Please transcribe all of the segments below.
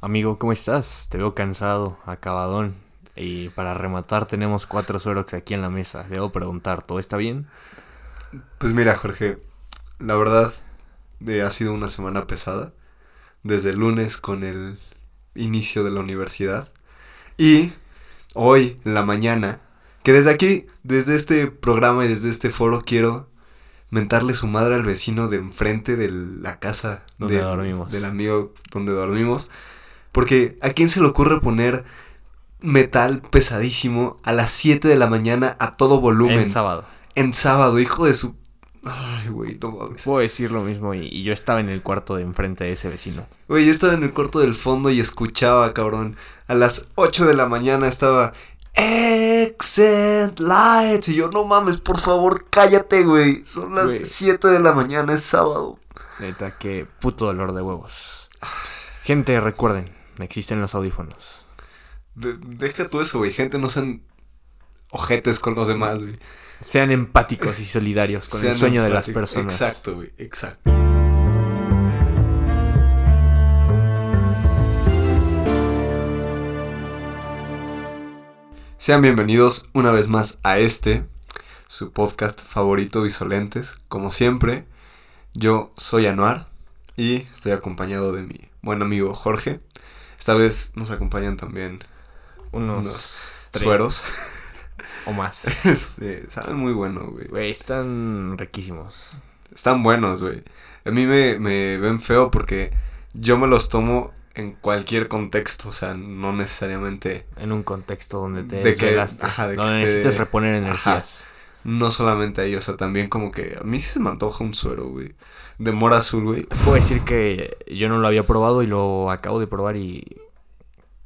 Amigo, ¿cómo estás? Te veo cansado, acabadón. Y para rematar tenemos cuatro sueros aquí en la mesa. Debo preguntar, ¿todo está bien? Pues mira, Jorge, la verdad eh, ha sido una semana pesada. Desde el lunes con el inicio de la universidad. Y hoy, en la mañana, que desde aquí, desde este programa y desde este foro, quiero mentarle su madre al vecino de enfrente de la casa Donde del- dormimos. del amigo donde dormimos. Porque a quién se le ocurre poner metal pesadísimo a las 7 de la mañana a todo volumen En sábado. en sábado, hijo de su. Ay, güey, no mames. Puedo decir lo mismo y, y yo estaba en el cuarto de enfrente de ese vecino. Güey, yo estaba en el cuarto del fondo y escuchaba, cabrón. A las 8 de la mañana estaba. Exit Lights. Y yo, no mames, por favor, cállate, güey. Son las Güey. 7 de la mañana, es sábado. Neta, qué puto dolor de huevos. Gente, recuerden, existen los audífonos. De- deja tú eso, güey. Gente, no sean ojetes con los demás, güey. Sean empáticos y solidarios con el sueño de las personas. Exacto, güey, exacto. Sean bienvenidos una vez más a este, su podcast favorito Visolentes. Como siempre, yo soy Anuar y estoy acompañado de mi buen amigo Jorge. Esta vez nos acompañan también Unos, unos sueros. o más. Este, saben muy bueno, güey. Güey, están riquísimos. Están buenos, güey. A mí me, me ven feo porque yo me los tomo en cualquier contexto, o sea, no necesariamente, En un contexto donde te De que- ajá, de que donde esté- necesites reponer Ajá. No solamente ahí, o sea, también como que a mí sí se me antoja un suero, güey. De mora azul, güey. Puedo decir que yo no lo había probado y lo acabo de probar y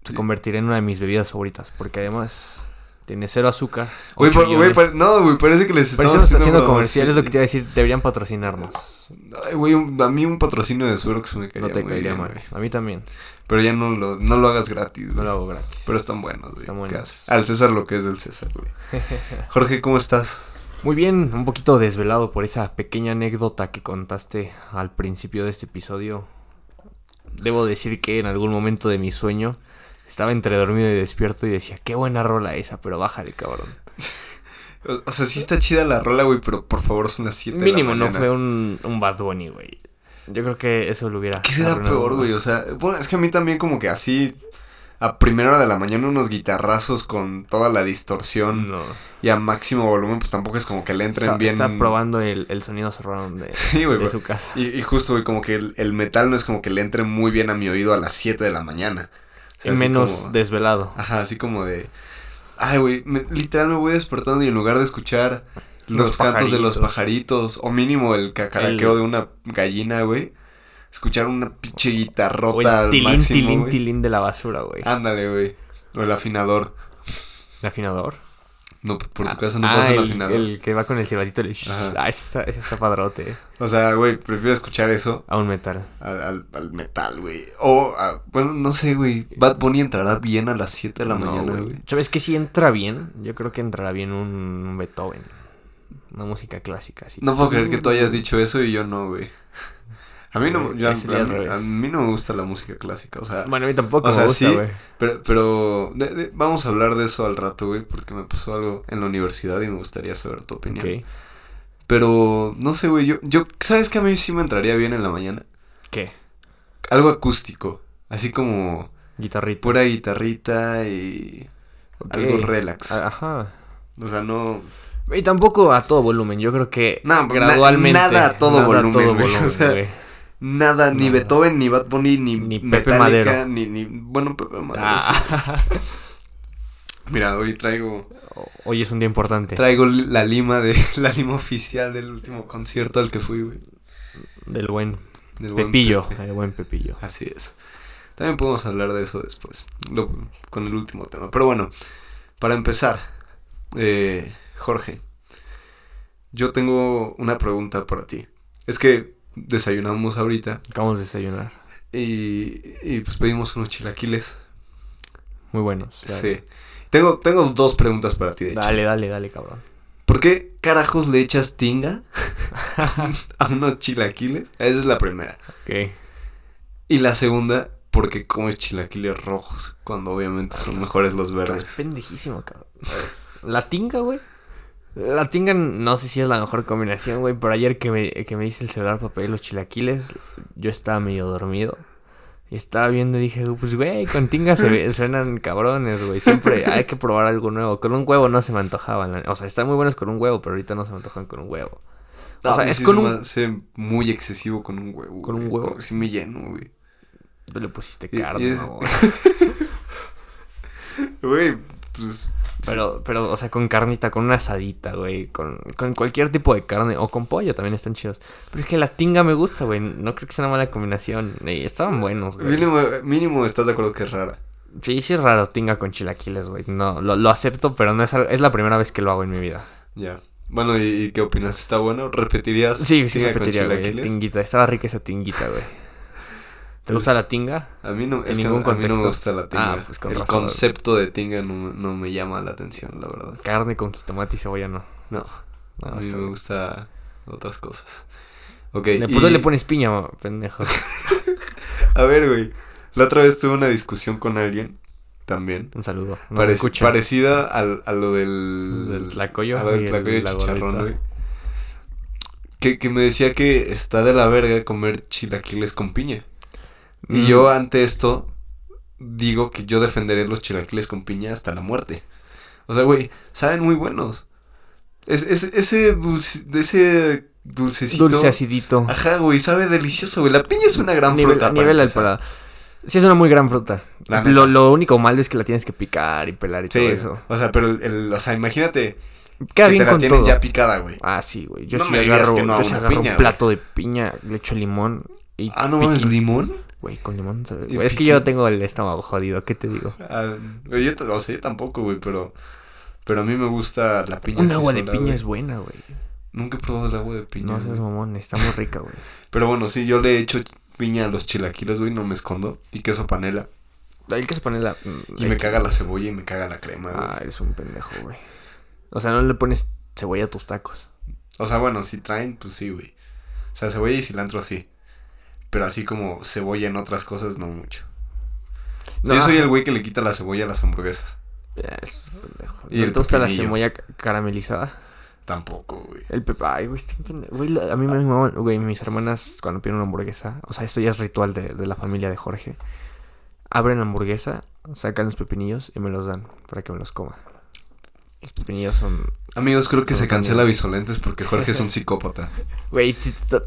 se convertirá en una de mis bebidas favoritas. Porque además tiene cero azúcar. Güey, güey, no, güey, parece que les estamos haciendo haciendo comercial, es lo que te iba a decir. Deberían patrocinarnos. Ay, güey, un- a mí un patrocinio de suero que se me caería No te muy caería bien, mal. A mí también. Pero ya no lo, no lo hagas gratis, No güey. lo hago gratis. Pero están buenos, güey. Están ¿Qué buenos. Al César lo que es del César, güey. Jorge, ¿cómo estás? Muy bien, un poquito desvelado por esa pequeña anécdota que contaste al principio de este episodio. Debo decir que en algún momento de mi sueño estaba entre dormido y despierto y decía, qué buena rola esa, pero bájale, cabrón. O, sea, sí está chida la rola, güey, pero por favor son las 7 de la Mínimo no fue un, un Bad Bunny, güey. Yo creo que eso lo hubiera... ¿Qué será peor, güey? O sea, bueno, es que a mí también como que así a primera hora de la mañana unos guitarrazos con toda la distorsión No. y a máximo volumen, pues tampoco es como que le entren Está, bien. está probando el, el sonido surround de, Sí, su casa. Y, y justo, güey, como que el, el metal no es como que le entre muy bien a mi oído a las 7 de la mañana. O sea, menos como- desvelado. Ajá, así como de... Ay, güey, literal me voy despertando y en lugar de escuchar los, Los cantos de los pajaritos. pajaritos, o mínimo el cacaraqueo El- de una gallina, güey, escuchar una pinche guitarrota O el al tilín, máximo, tilín, güey. tilín de la basura, güey. Ándale, güey. O el afinador. ¿El afinador? No, por tu Ah, casa no ah, pasa el, el, afinador. el que va con el silbatito. El... Ah, ese está, ese está padrote. eh. O sea, güey, prefiero escuchar eso A un metal. al, al- al metal, güey. O, a- bueno, no sé, güey. Bad Bunny entrará bien a las 7 de la No, mañana, güey. güey. ¿Sabes qué? Si entra bien, yo creo que entrará bien un, un Beethoven. Una música clásica, así. No puedo creer que tú hayas dicho eso y yo no, güey. A mí no, yo- a, a mí no me gusta la música clásica, o sea, Bueno, a mí tampoco O sea, me gusta, sí, pero, pero de- de- vamos a hablar de eso al rato, güey, porque me pasó algo en la universidad y me gustaría saber tu opinión. Pero, no sé, güey, yo, yo, ¿sabes que a mí sí me entraría bien en la mañana? ¿Qué? Algo acústico, así como Guitarrita. pura guitarrita y algo relax. Ah, Ajá. O sea, no... Y tampoco a todo volumen. Yo creo que No, na- gradualmente. nada a todo volumen, güey, o sea, Nada, ni. Beethoven, ni Bad Bunny, ni, Ni Pepe Madero. ni, ni... Bueno, Pepe Madero, sí. Ah. Mira, hoy traigo... Hoy es un día importante. Traigo la lima de la lima oficial del último concierto al que fui, güey. Del buen Del buen Pepillo. Pepe. El buen Pepillo. Así es. También podemos hablar de eso después, lo- con el último tema. Pero bueno, para empezar, eh, Jorge, yo tengo una pregunta para ti. Es que desayunamos ahorita Acabamos de desayunar. y, y pues pedimos unos chilaquiles. Muy buenos. claro. Sí. Tengo, tengo dos preguntas para ti, de hecho. Dale, dale, dale, cabrón. ¿Por qué carajos le echas tinga a unos chilaquiles? Esa es la primera. Ok. Y la segunda, porque comes chilaquiles rojos cuando obviamente son mejores los Es verdes. pendejísimo, cabrón. La tinga, güey. La tinga no sé si es la mejor combinación, güey. Pero ayer que me, que me hice el celular para pedir los chilaquiles, yo estaba medio dormido. Y estaba viendo y dije, pues, güey, con tinga se ve- suenan cabrones, güey. Siempre hay que probar algo nuevo. Con un huevo no se me antojaban. O sea, están muy buenos con un huevo, pero ahorita no se me antojan con un huevo. O sea, es sí con se un... hace muy excesivo con un huevo. ¿Con un güey. huevo? Sí me lleno, güey. Tú le pusiste carne, es- ¿no? Güey, pues... Pero, pero, o sea, con carnita, con una asadita, güey. Con, con cualquier tipo de carne. O con pollo también están chidos. Pero es que la tinga me gusta, güey. No creo que sea una mala combinación. Estaban buenos, güey. Mínimo, mínimo estás de acuerdo que es rara. Sí, sí es raro tinga con chilaquiles, güey. No, lo, lo acepto, pero no es, es la primera vez que lo hago en mi vida. Ya. Bueno, ¿y, y qué opinas? ¿Está bueno? ¿Repetirías Sí, sí tinga con repetiría, güey. chilaquiles? Tinguita. Estaba rica esa tinguita, güey. ¿Te gusta Pues, la tinga? A mí no, En es que ningún a mí no me gusta la tinga. Ah, pues con El razón. concepto de tinga no, me- no me llama la atención, la verdad. Carne con jitomate y cebolla, no. No, No, a mí me bien. gusta otras cosas. Ok, De puro y- le pones piña, pendejo. A ver, güey. La otra vez tuve una discusión con alguien, también. Un saludo. Parec- escucha. parecida al, a lo del... Del tlacoyo A lo del el- tlacoyo de la chicharrón, güey. Que, que me decía que está de la verga comer chilaquiles con piña. Y Mm. yo ante esto digo que yo defenderé los chilaquiles con piña hasta la muerte. O sea, güey, saben muy buenos. Es, es- ese dulce, ese dulcecito. Dulce acidito. Ajá, güey, sabe delicioso, güey. La piña es una gran nivel, fruta. a para nivel al paladar. Sí, es una muy gran fruta. Lo, lo único malo es que la tienes que picar y pelar y Sí, todo eso. o sea, pero el, el- o sea, imagínate Queda que bien te la con tienen todo. ya picada, güey. Ah, sí, güey. Yo No sí me agarro, que no yo agarro piña, un güey. plato de piña, le echo limón y Ah, no piqui- limón. Güey, con limón, ¿sabes? Y Güey, es que yo tengo el estómago jodido, ¿qué te digo? Ah, yo, o sea, yo tampoco, güey, pero pero a mí me gusta la piña. Un agua de piña güey. es buena, güey. Nunca he probado el agua de piña. No seas mamón, está muy rica, güey. Pero bueno, sí, yo le he hecho piña a los chilaquiles, güey, no me escondo. Y queso panela. Hay que poner la... Y me caga la cebolla y me caga la crema, güey. Ah, eres un pendejo, güey. O sea, no le pones cebolla a tus tacos. O sea, bueno, si traen, pues sí, güey. O sea, cebolla y cilantro sí. Pero así como cebolla en otras cosas, no mucho. O sea, No, yo soy el güey que le quita la cebolla a las hamburguesas. Es pendejo. Y ¿No el te gusta la cebolla ca- caramelizada? Tampoco, güey. El pepe, ay, güey, este pendejo. Güey, la- a mí me maman, güey, mis hermanas cuando piden una hamburguesa, o sea, esto ya es ritual de, de la familia de Jorge. Abren la hamburguesa, sacan los pepinillos y me los dan para que me los coma. Los pepinillos son, Amigos, creo que se cancela. Visolentes porque Jorge es un psicópata. güey,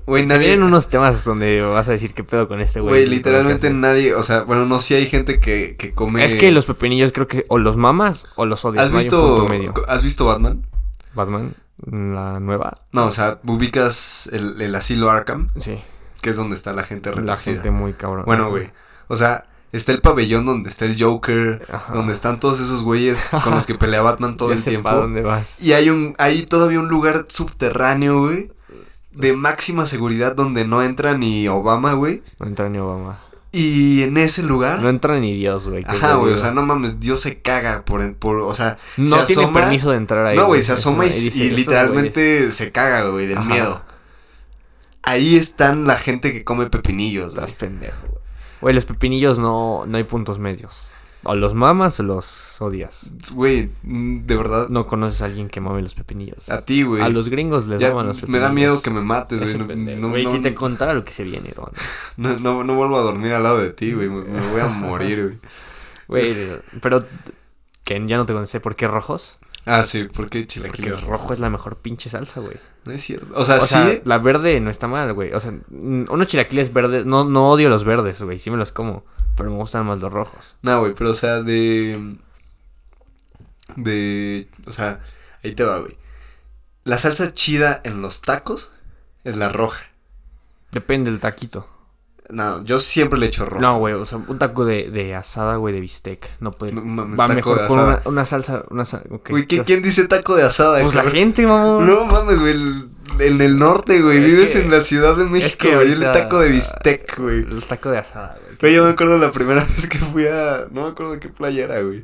Güey, nadie- vienen unos temas donde vas a decir qué pedo con este güey. Güey, literalmente nadie, o sea, bueno, no, sí hay gente que, que come... Es que los pepinillos creo que o los mamas o los odias. ¿Has no visto. ¿Has visto Batman? Batman, la nueva, No, o sea, ubicas el, el asilo Arkham, sí, que es donde está la gente la retorcida. gente muy cabrón. Bueno, güey, o sea, está el pabellón donde está el Joker, Ajá. donde están todos esos güeyes con los que pelea Batman todo Ya el sé tiempo. dónde vas. Y hay un, hay todavía un lugar subterráneo, güey, de máxima seguridad donde no entra ni Obama, güey. No entra ni Obama. Y en ese lugar... No entra ni Dios, güey. Ajá, güey, o sea, no mames, Dios se caga por, por o sea, No se tiene asoma- permiso de entrar ahí. No, güey, se asoma y, dice, y "Estos güeyes". literalmente se caga, güey, del Ajá. miedo. Ahí están la gente que come pepinillos, güey. Estás pendejo, güey. Los pepinillos no, no hay puntos medios. O los mamas o los odias. Güey, mm, de verdad, No conoces a alguien que mame los pepinillos. a ti, güey. A los gringos les maman los me pepinillos. da miedo que me mates, Es güey. No, Güey, no- si te contara lo que se viene, hermano. no, no- no vuelvo a dormir al lado de ti, güey. Me, me voy a morir, güey. Güey, pero... Que ya no te conocí. ¿Por qué rojos? Ah, sí, ¿por qué Porque chilaquiles? rojo es la mejor pinche salsa, güey. No es cierto. O sea, O sea, sí. la verde no está mal, güey. O sea, unos chilaquiles verdes... No, no odio los verdes, güey. Sí me los como. Pero me gustan más los rojos. No, güey, pero o sea, de. De. O sea, ahí te va, güey. La salsa chida en los tacos es la roja. Depende del taquito. No, yo siempre le echo roja. No, güey, o sea, un taco de, de asada, güey, de bistec. No puede. No mames, Va taco mejor de con asada. una, una salsa. Una sa- ok, Güey, ¿qué- creo- ¿quién dice taco de asada? Pues la gente, mamón. No mames, güey. el- En el norte, güey. Es Vives que- en la Ciudad de México, que güey. El taco de bistec, güey. El taco de asada, güey. Güey, yo me acuerdo la primera vez que fui a. No me acuerdo de qué playa era, güey.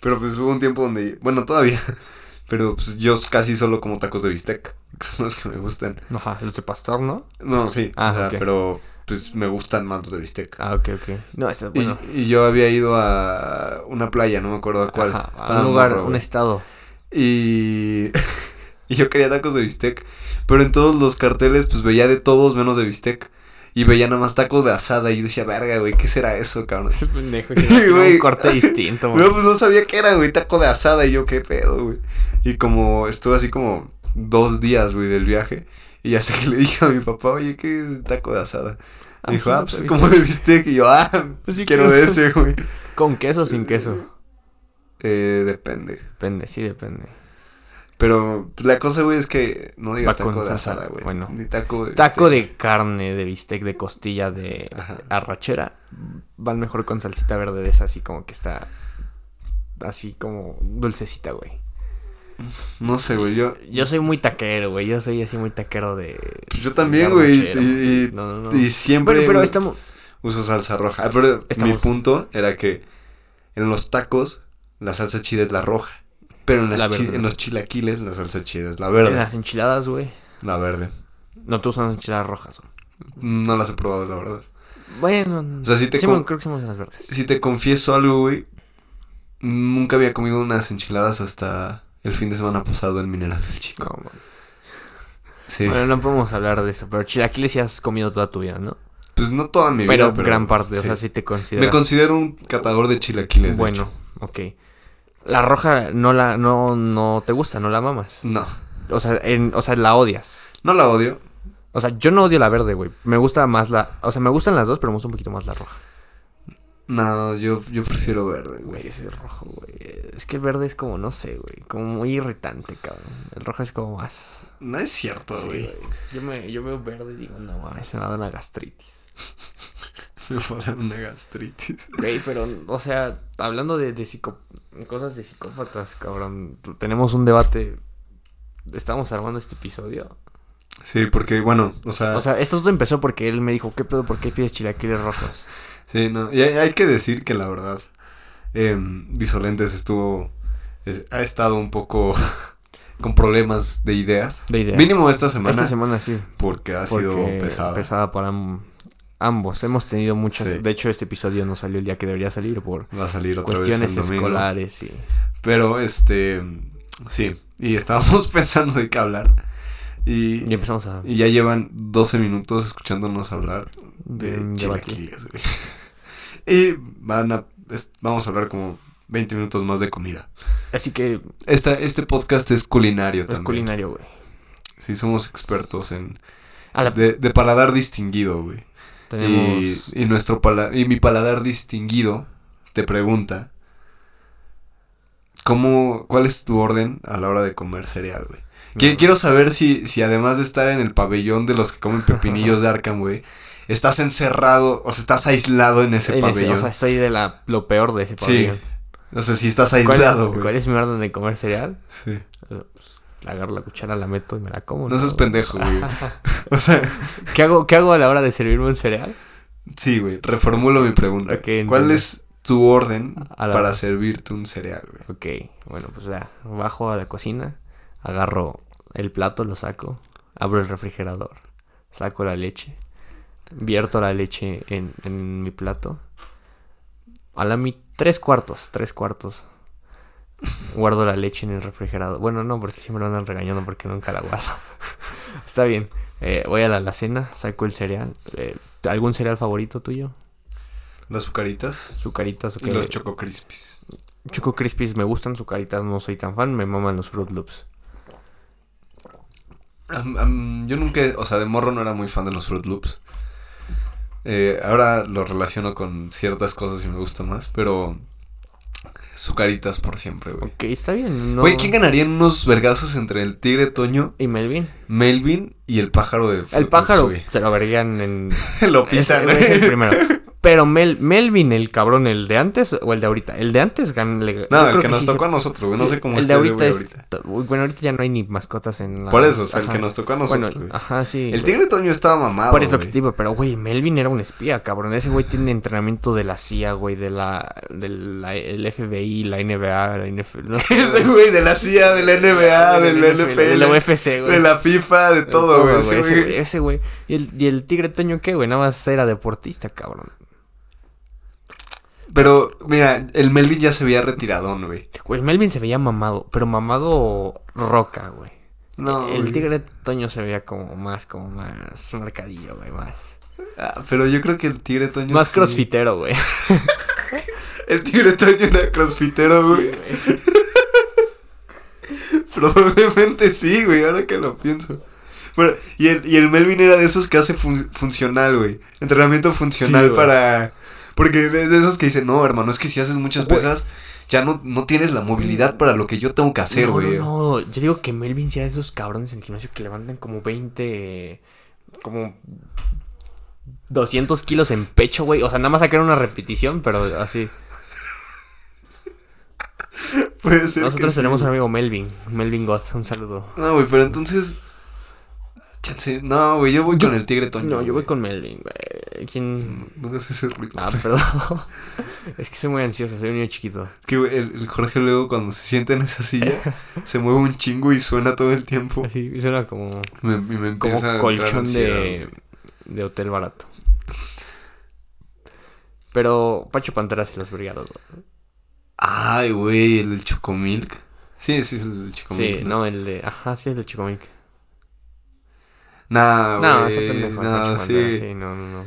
Pero pues hubo un tiempo donde. Bueno, todavía. Pero pues yo casi solo como tacos de bistec. Que son los que me gustan. Ajá, los de pastor, ¿no? No, sí. Ah, o sea, pero. Pues me gustan más los de bistec. Ah, ok, ok. No, está Y- bueno. Y, yo había ido a una playa, no me acuerdo a cuál. Ajá, a un lugar, morro, un estado. Y... y yo quería tacos de bistec. Pero en todos los carteles, pues veía de todos menos de bistec. Y veía nada más tacos de asada. Y yo decía, verga, güey, ¿qué será eso, cabrón? Pendejo güey. un corte distinto, güey. No, pues no sabía qué era, güey, taco de asada. Y yo, qué pedo, güey. Y como estuve así como dos días, güey, del viaje. Y ya sé que le dije a mi papá, oye, ¿qué es taco de asada? Ah, Y dijo, ah, pues como de bistec. Y yo, ah, Pues sí quiero de ese, güey. ¿Con queso o sin queso? Eh, depende. Depende, sí depende. Pero la cosa, güey, es que no digas Va taco de asada, güey. bueno. Ni taco de Taco bistec. de carne, de bistec, de costilla, de Ajá. arrachera. Van mejor con salsita verde de esa, así como que está. Así como dulcecita, güey. No sé, güey, yo... Yo soy muy taquero, güey. Yo soy así muy taquero de. Pues yo también, güey. Y, y- No, no, no. y siempre Bueno, pero estamos. uso salsa roja. Ah, pero mi punto era que en los tacos la salsa chida es la roja. Pero en, las La chi- en los chilaquiles la salsa chida es la En verde. las enchiladas, güey. La verde. No te usan enchiladas rojas, güey. No las he probado, la verdad. Bueno. O sea, sí te sí, creo que somos las verdes. Si te confieso algo, güey. Nunca había comido unas enchiladas hasta el fin de semana pasado en Mineral del Chico. No. Sí. Bueno, no podemos hablar de eso. Pero chilaquiles sí has comido toda tu vida, ¿no? Pues no toda mi pero, vida, pero... gran parte. O sea, sí te consideras. Me considero un catador de chilaquiles, de Bueno, hecho. ok. La roja no la, no, no te gusta, no la mamas. No, O sea, en, o sea, la odias. no la odio. O sea, yo no odio la verde, güey. Me gusta más la. O sea, me gustan las dos, pero me gusta un poquito más la roja. No, yo, yo prefiero verde, güey. Ese rojo, güey. Es que el verde es como, no sé, güey. Como muy irritante, cabrón. El rojo es como más. No es cierto, Sí, güey. Yo, me, yo veo verde y digo, no mames, me va a dar una gastritis. Me va a dar una gastritis. Güey, pero, o sea, hablando de, de psico- cosas de psicópatas, cabrón. Tenemos un debate. Estamos armando este episodio. Sí, porque, bueno, o sea, O sea, esto todo empezó porque él me dijo, ¿qué pedo? ¿Por qué pides chilaquiles rojos? Sí, no. Y hay, hay que decir que la verdad, eh, Visolentes estuvo, es- ha estado un poco con problemas de ideas. De ideas. Mínimo esta semana, Esta semana sí. porque ha porque sido pesada. pesada para am- ambos. Hemos tenido muchas. Sí. De hecho, este episodio no salió el día que debería salir por Va a salir otra cuestiones vez escolares y. Pero, este, sí. Y estábamos pensando de qué hablar. Y, Y empezamos a. y ya llevan 12 minutos escuchándonos hablar de de chilaquiles, güey. Y van a, es- vamos a hablar como 20 minutos más de comida. Así que Esta, este podcast es culinario es también. culinario, güey. Sí, somos expertos en... La- De, de paladar distinguido, güey. tenemos. Y, y nuestro pala- y mi paladar distinguido te pregunta... ¿Cómo, ¿Cuál es tu orden a la hora de comer cereal, güey? Quiero saber si, si además de estar en el pabellón de los que comen pepinillos de Arkham, güey, estás encerrado, o sea, estás aislado en ese en ese- pabellón. o sea, soy de la, lo peor de ese Sí, pabellón. no sé si estás ¿Cuál, aislado, ¿Cuál es mi orden de comer cereal? Sí. Pues, agarro la cuchara, la meto y me la como. No seas pendejo, güey. O sea, ¿Qué hago, ¿Qué hago a la hora de servirme un cereal? sí, güey. Reformulo mi pregunta. ¿Cuál es tu orden para servirte un cereal, güey? Ok, bueno, pues ya, bajo a la cocina, agarro el plato, lo saco, abro el refrigerador, saco la leche, vierto la leche en, en mi plato, a la mi tres cuartos, tres cuartos, guardo la leche en el refrigerador. Bueno, no, porque siempre me andan regañando porque nunca la guardo. Está bien, eh, voy a la alacena, saco el cereal. eh, ¿Algún cereal favorito tuyo? Las azucaritas Sucaritas, y los Choco Crispies. Choco Crispies me gustan, sucaritas no soy tan fan, me maman los Fruit Loops. Yo nunca, o sea, de morro no era muy fan de los Fruit Loops. Eh, ahora lo relaciono con ciertas cosas y me gusta más, pero Azucaritas por siempre, güey. Ok, está bien. No... Güey, ¿quién ganaría en unos vergazos entre el tigre Toño, ¿Y Melvin? Melvin y el pájaro de El pájaro se lo verían en... lo pisan, es el primero. Pero Mel, Melvin, el cabrón, el de antes o el de ahorita. El de antes gan- le- yo No, el que nos sí tocó se- a nosotros, güey. No sé cómo el de ahorita güey ahorita. Bueno, ahorita ya no hay ni mascotas en la. Por eso, o sea, el que nos tocó a nosotros, Bueno, güey. ajá, sí. El tigre Toño estaba mamado, Por eso que güey. te digo, pero güey, Melvin era un espía, cabrón. Ese güey tiene entrenamiento de la CIA, güey, de la, del la- el FBI, la NBA, la NFL. No sé, Ese güey de la CIA, de la NBA, del NFL, de la UFC, güey. de la FIFA, de De todo, güey. Ese güey. güey, ese güey. ¿Y el, y el tigre Toño qué, güey? Nada más era deportista, cabrón. Pero, mira, el Melvin ya se veía retiradón, güey. Güey, Melvin se veía mamado, pero mamado roca, güey. No, el tigre Toño se veía como más, como más marcadillo, güey, más. Ah, pero yo creo que el tigre Toño. Más sí. crossfitero, güey. El tigre Toño era crossfitero, güey. Probablemente sí, güey, ahora que lo pienso. Bueno, y el, y el Melvin era de esos que hace fun- funcional, güey. Entrenamiento funcional Sí, güey. Porque de, de esos que dicen, no, hermano, es que si haces muchas Güey. pesas, ya no, no tienes la movilidad para lo que yo tengo que hacer, no, güey. no, no, yo digo que Melvin sí era de esos cabrones en el gimnasio que levantan como 20, como 200 kilos en pecho, güey. O sea, nada más sacar una repetición, pero así. Puede ser que Nosotros sí, tenemos un amigo Melvin, Melvin Gotts, un saludo. No, güey, pero entonces... chance, No, güey, yo voy con el tigre Toño. No, yo voy güey. con Melvin, güey. ¿Quién? No hagas ese ruido. Ah, perdón. es que soy muy ansioso, soy un niño chiquito. Es que güey, el, el Jorge luego cuando se sienta en esa silla se mueve un chingo y suena todo el tiempo. Así, suena como, Me, a colchón de, de hotel barato. Pero Pacho Panteras y los Brigados, güey. Ay, güey, el del Chocomilk. Sí, sí es el del Chocomilk. Sí, no, el de. Ajá, sí, es de Chicomilk. Nah, no, güey. está pendejo. no, sí. Sí, no, no, no.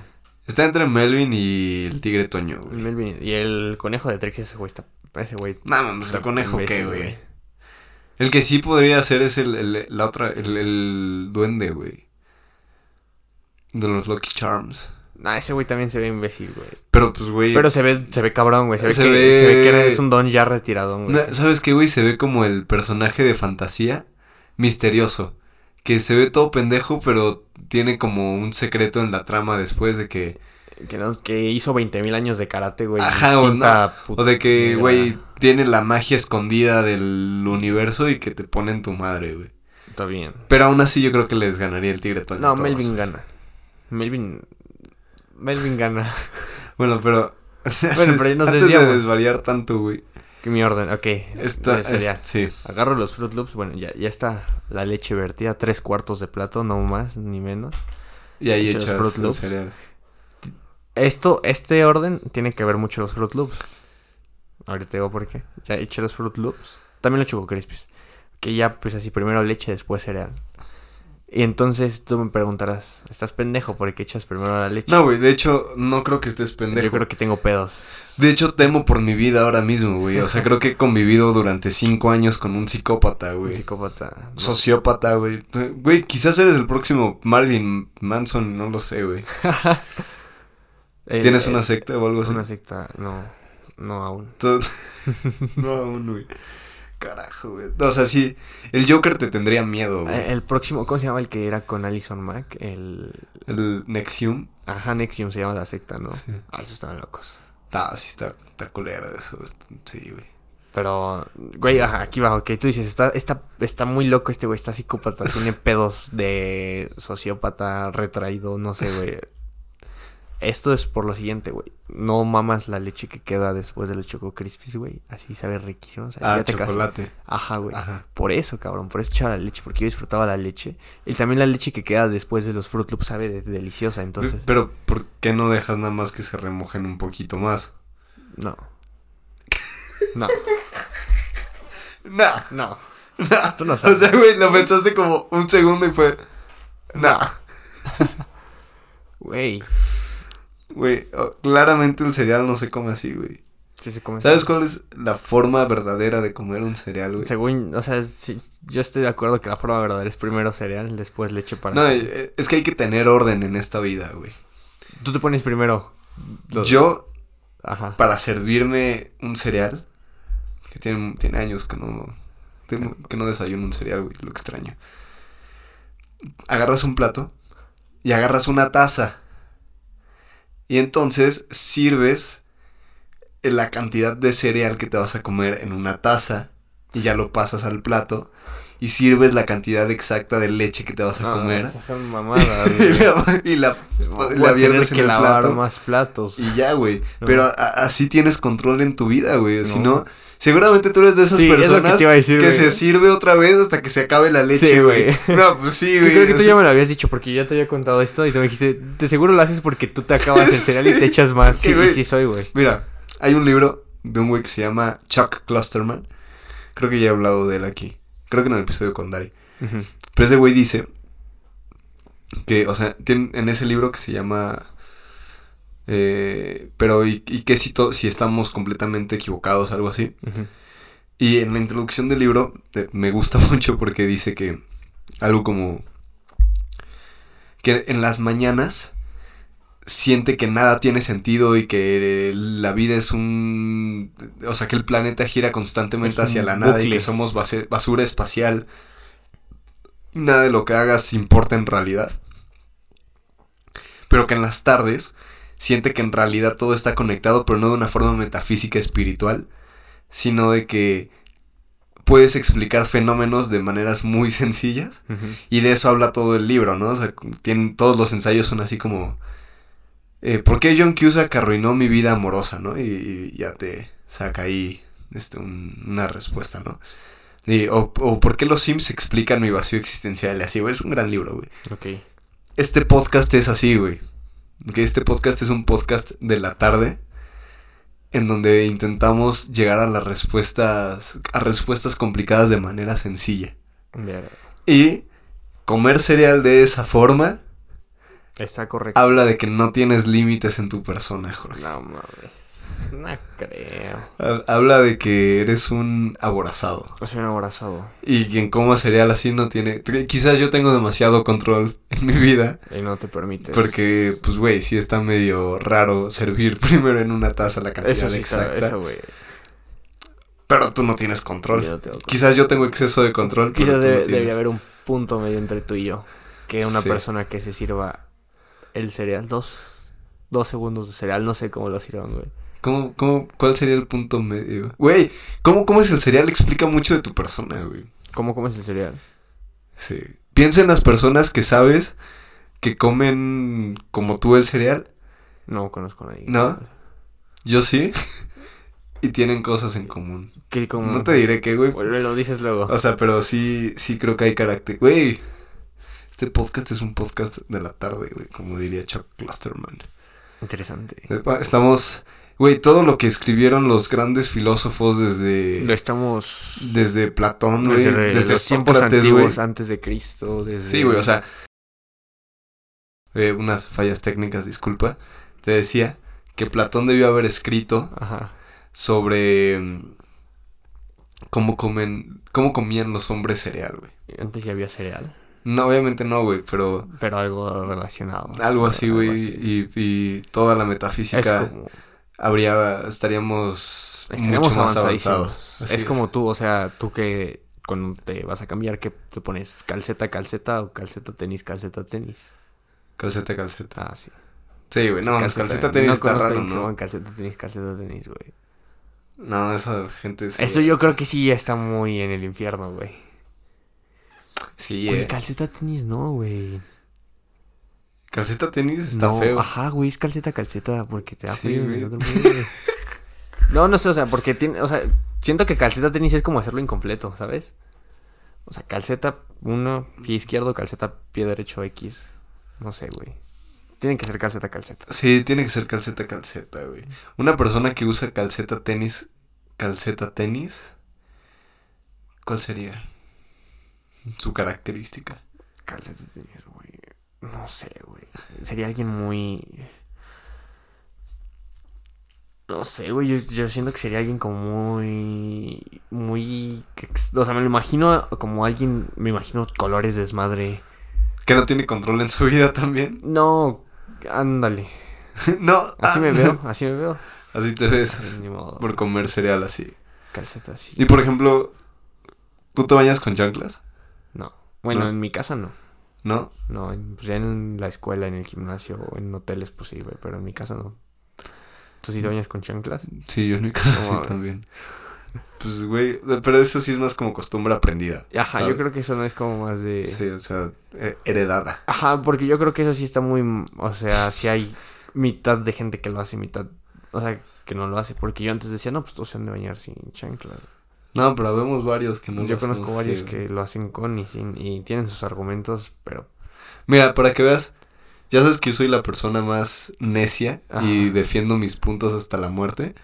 Está entre Melvin y el Tigre Toño, güey. Melvin y el conejo de Trix, ese güey está. Ese güey. Nah, mames, el conejo, ¿qué, güey? El que sí podría ser es el, el- la otra, el, el duende, güey. De los Lucky Charms. Nah, ese güey también se ve imbécil, güey. Pero pues, güey. Pero se ve, se ve cabrón, güey. Se ve, Se que, ve- se ve que era- es un don ya retirado, güey. ¿Sabes qué, güey? Se ve como el personaje de fantasía misterioso. Que se ve todo pendejo, pero tiene como un secreto en la trama después de que... Que, no, que hizo 20 mil años de karate, güey. Ajá, o, no, o de que, güey, tiene la magia escondida del universo y que te pone en tu madre, güey. Está bien. Pero aún así yo creo que les ganaría el Tigre No, todos. Melvin gana. Melvin. Melvin gana. Bueno, pero... Bueno, pero ya nos antes de desviamos. desvariar tanto, güey. Que mi orden, ok. Esta, es- sí. Agarro los Fruit Loops, bueno, ya, ya está la leche vertida, tres cuartos de plato, no más ni menos. Y ahí Echas Fruit el Loops. cereal. Esto, este orden tiene que ver mucho los Fruit Loops. Ahorita digo por qué. Ya eché los Fruit Loops. También los Choco Crispies. Que ya, pues así, primero leche, después cereal. Y entonces tú me preguntarás, ¿estás pendejo porque echas primero la leche? No, güey, de hecho, no creo que estés pendejo. Yo creo que tengo pedos. De hecho, temo por mi vida ahora mismo, güey. O sea, creo que he convivido durante cinco años con un psicópata, Un güey. psicópata. no. Sociópata, güey. Güey, quizás eres el próximo Marilyn Manson, no lo sé, güey. ¿Tienes eh, una secta o algo así? Una secta, no, no aún. No aún, güey. Carajo, güey. O sea, sí, el Joker te tendría miedo, güey. Eh, El próximo, ¿cómo se llama el que era con Alison Mack? El... El Nexium. Ajá, Nexium se llama la secta, ¿no? Sí. Ah, esos estaban locos. Ah, sí está, está culero eso. Sí, güey. Pero, güey, ajá, aquí va, ok, tú dices, está, está, está muy loco este güey, está psicópata, tiene pedos de sociópata retraído, no sé, güey. Esto es por lo siguiente, güey. No mamas la leche que queda después de los Choco Crispies, güey. Así sabe riquísimo. o sea, Ah, ya te casas. chocolate. Ajá, güey. Ajá. Por eso, cabrón. Por eso echaba la leche. Porque yo disfrutaba la leche. Y también la leche que queda después de los Fruit Loops sabe de- deliciosa. Entonces, Pero, ¿por qué no dejas nada más que se remojen un poquito más? no. No, Nah. no. Nah. Tú no O sabes. sea, güey, lo pensaste como un segundo y fue. Nah. Güey. Güey, oh, claramente el cereal no se come así, güey. Sí se come. ¿Sabes cuál es la forma verdadera de comer un cereal, güey? Según, o sea, sí, yo estoy de acuerdo que la forma verdadera es primero cereal, después leche para. No, eh, es que hay que tener orden en esta vida, güey. Tú te pones primero. los- Yo, Ajá. para servirme un cereal, que tiene, tiene años que no, tengo- que no desayuno un cereal, güey, lo extraño. Agarras un plato y agarras una taza. Y entonces sirves la cantidad de cereal que te vas a comer en una taza y ya lo pasas al plato y sirves la cantidad exacta de leche que te vas a No, comer. esas son mamadas, y la, y la, Voy la a tener viertes en que el lavar plato. más platos. Y ya, güey. No. Pero a- así tienes control en tu vida, güey. Si No. seguramente tú eres de esas Sí, es que personas te decir, se sirve otra vez hasta que se acabe la leche, Sí, güey. No, pues sí, Yo güey. creo que tú ya me lo habías dicho porque yo ya te había contado esto y tú me dijiste, de seguro lo haces porque tú te acabas el cereal y te echas más. Sí, güey. sí soy, güey. Mira, hay un libro de un güey que se llama Chuck Klosterman. Creo que ya he hablado de él aquí. Creo que en el episodio con Dari. Pero ese güey dice que, o sea, tiene en ese libro que se llama... eh, pero, ¿y, y qué si, to- si estamos completamente equivocados? Algo así. Y en la introducción del libro eh, me gusta mucho porque dice que algo como que en las mañanas siente que nada tiene sentido y que la vida es un... O sea, que el planeta gira constantemente hacia la nada y que somos base- basura espacial. Nada de lo que hagas importa en realidad. Pero que en las tardes siente que en realidad todo está conectado, pero no de una forma metafísica espiritual, sino de que puedes explicar fenómenos de maneras muy sencillas. Y de eso habla todo el libro, ¿no? O sea, tienen, todos los ensayos son así como... eh, ¿Por qué John Cusack arruinó mi vida amorosa, no? Y, y ya te saca ahí este, un- una respuesta, ¿no? Y, o, o ¿por qué los Sims explican mi vacío existencial? Y así, güey, es un gran libro, güey. Ok. Este podcast es así, güey. Que este podcast es un podcast de la tarde en donde intentamos llegar a las respuestas a respuestas complicadas de manera sencilla. Y comer cereal de esa forma Está correcto. habla de que no tienes límites en tu persona, Jorge. No mames. No creo. Ha- Habla de que eres un aborazado. Soy un abrazado. Y quien coma cereal así no tiene... Quizás yo tengo demasiado control en mi vida. Y no te permites. Porque, pues, güey, sí está medio raro servir primero en una taza la cantidad Eso sí está, exacta. eso, güey. pero tú no tienes control. no tengo control. Quizás yo tengo exceso de control, pero Quizás tú debe- debería haber un punto medio entre tú y yo. Que una Sí. persona que se sirva el cereal, dos, dos segundos de cereal, no sé cómo lo sirvan, güey. ¿Cómo, cómo, ¿Cuál sería el punto medio? Güey, ¿cómo comes el cereal? Explica mucho de tu persona, güey. ¿Cómo comes el cereal? Sí. Piensa en las personas que sabes que comen como tú el cereal. No conozco a nadie. ¿No? Yo sí. y tienen cosas en común. ¿Qué, como... No te diré qué, güey. Lo dices luego. O sea, pero sí, sí creo que hay carácter. Güey, este podcast es un podcast de la tarde, güey, como diría Chuck Clusterman. Interesante. Estamos, güey, todo lo que escribieron los grandes filósofos desde, Lo estamos... desde Platón, güey, Desde, desde, los tiempos Sócrates, güey. antes de Cristo, desde... Sí, güey, o sea, eh, unas fallas técnicas, disculpa. Te decía que Platón debió haber escrito Ajá. sobre mm, cómo comen, cómo comían los hombres cereal, güey. Antes ya había cereal, No, obviamente no, güey, pero pero algo relacionado. algo así, güey, y, y toda la metafísica como... habría, estaríamos, Estaríamos mucho más avanzados. Es como tú, o sea, tú que cuando te vas a cambiar, que te pones calceta, calceta o calceta, tenis, calceta, tenis. Calceta, calceta. Ah, sí. Sí, güey, no, calceta, calceta tenis no está raro, se ¿no? calceta, tenis, calceta, tenis, güey. No, esa gente sí. Eso yo creo que sí ya está muy en el infierno, güey. Sí, eh. calceta, tenis, no, güey. Calceta tenis está no, feo. Ajá, güey, es calceta, calceta, porque te da Sí, frío güey. No, no sé, o sea, porque tiene, o sea, siento que calceta tenis es como hacerlo incompleto, ¿sabes? O sea, calceta uno, pie izquierdo, calceta pie derecho X. No sé, güey. Tienen que ser calceta, calceta. Sí, tiene que ser calceta, calceta, güey. Una persona que usa calceta tenis, calceta tenis, ¿cuál sería? Su característica. Calceta tenis, güey. No sé, güey. Sería alguien muy. No sé, güey. Yo, yo siento que sería alguien como muy. Muy. O sea, me lo imagino como alguien. Me imagino colores desmadre. Que no tiene control en su vida también. No, ándale. no. Así ah, me no. veo, así me veo. Así te ves por comer cereal así. Calceta así. Y por ejemplo, ¿tú te bañas con chanclas? No. Bueno, ¿No? en mi casa no. ¿No? No, en- pues ya en la escuela, en el gimnasio o en hoteles, pues sí, güey, pero en mi casa no. ¿Tú sí te bañas con chanclas? Sí, yo en mi casa sí también. Pues, güey, pero eso sí es más como costumbre aprendida. Ajá, ¿sabes? yo creo que eso no es como más de... Sí, o sea, eh, heredada. Ajá, porque yo creo que eso sí está muy... O sea, si hay mitad de gente que lo hace, mitad... O sea, que no lo hace. Porque yo antes decía, no, pues todos se han de bañar sin chanclas. No, pero vemos varios que no yo lo conozco varios que lo hacen con y sin... Y tienen sus argumentos, pero... Mira, para que veas, ya sabes que yo soy la persona más necia y defiendo mis puntos hasta la muerte.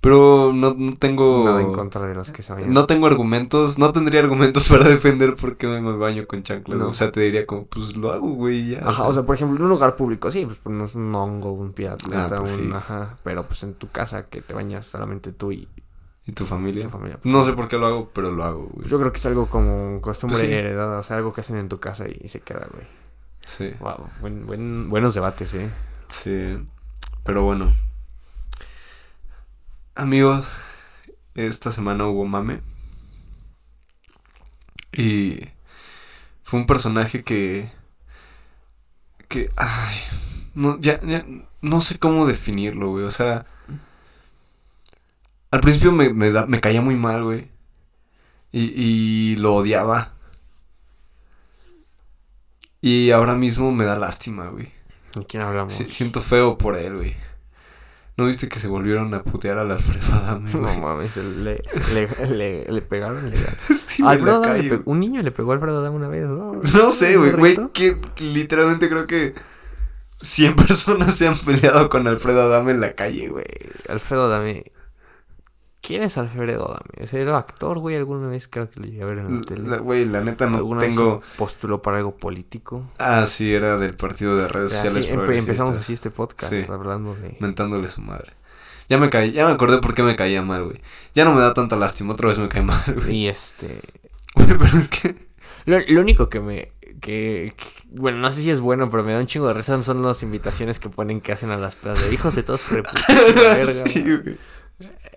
Pero no, no tengo. Nada en contra de los que se bañan. No tengo argumentos, no tendría argumentos para defender por qué me baño con chanclas. No. O sea, te diría como, pues lo hago, güey, ya. Ajá, o sea, por ejemplo, en un lugar público, sí, pues pones un hongo, un piatleta, Ah, pues un... sí. Ajá, pero pues en tu casa que te bañas solamente tú y ¿Y tu familia? tu familia. pues, No sé por qué lo hago, pero lo hago, güey. Yo creo que es algo como costumbre Pues sí. heredada, o sea, algo que hacen en tu casa y, se queda, güey. Sí, Wow, buen, buen- buenos debates, ¿eh? sí. Pero bueno. Amigos, esta semana hubo mame. Y fue un personaje que. que. Ay. No, ya, ya. No sé cómo definirlo, güey. O sea. Al principio me, me, da- me caía muy mal, güey. Y, y lo odiaba. Y ahora mismo me da lástima, güey. ¿De quién hablamos? Si- siento feo por él, güey. ¿No viste que se volvieron a putear al Alfredo Adame, No güey? mames, le, le, le, le pegaron legal. Sí, Alfredo la Adame le un niño le pegó a Alfredo Adame una vez, ¿no? No sé, güey, ¿Un güey, que literalmente creo que 100 personas se han peleado con Alfredo Adame en la calle, güey. Güey, Alfredo Adame. ¿Quién es Alfredo Adame? Era actor, güey, alguna vez creo que lo llegué a ver en la tele. La- Güey, la neta no ¿Alguna tengo... vez postuló para algo político? Ah, sí, era del partido de redes O sea, sociales sí, empe- progresistas. empezamos así este podcast Sí. hablando de... Mentándole su madre. Ya me caí, ya me acordé por qué me caía mal, güey. Ya no me da tanta lástima, otra vez me cae mal, güey. Y este... Güey, pero es que... Lo, lo único que me... Que, que- bueno, no sé si es bueno, pero me da un chingo de risa son las invitaciones que ponen que hacen a las pedas de hijos de todos sí, güey.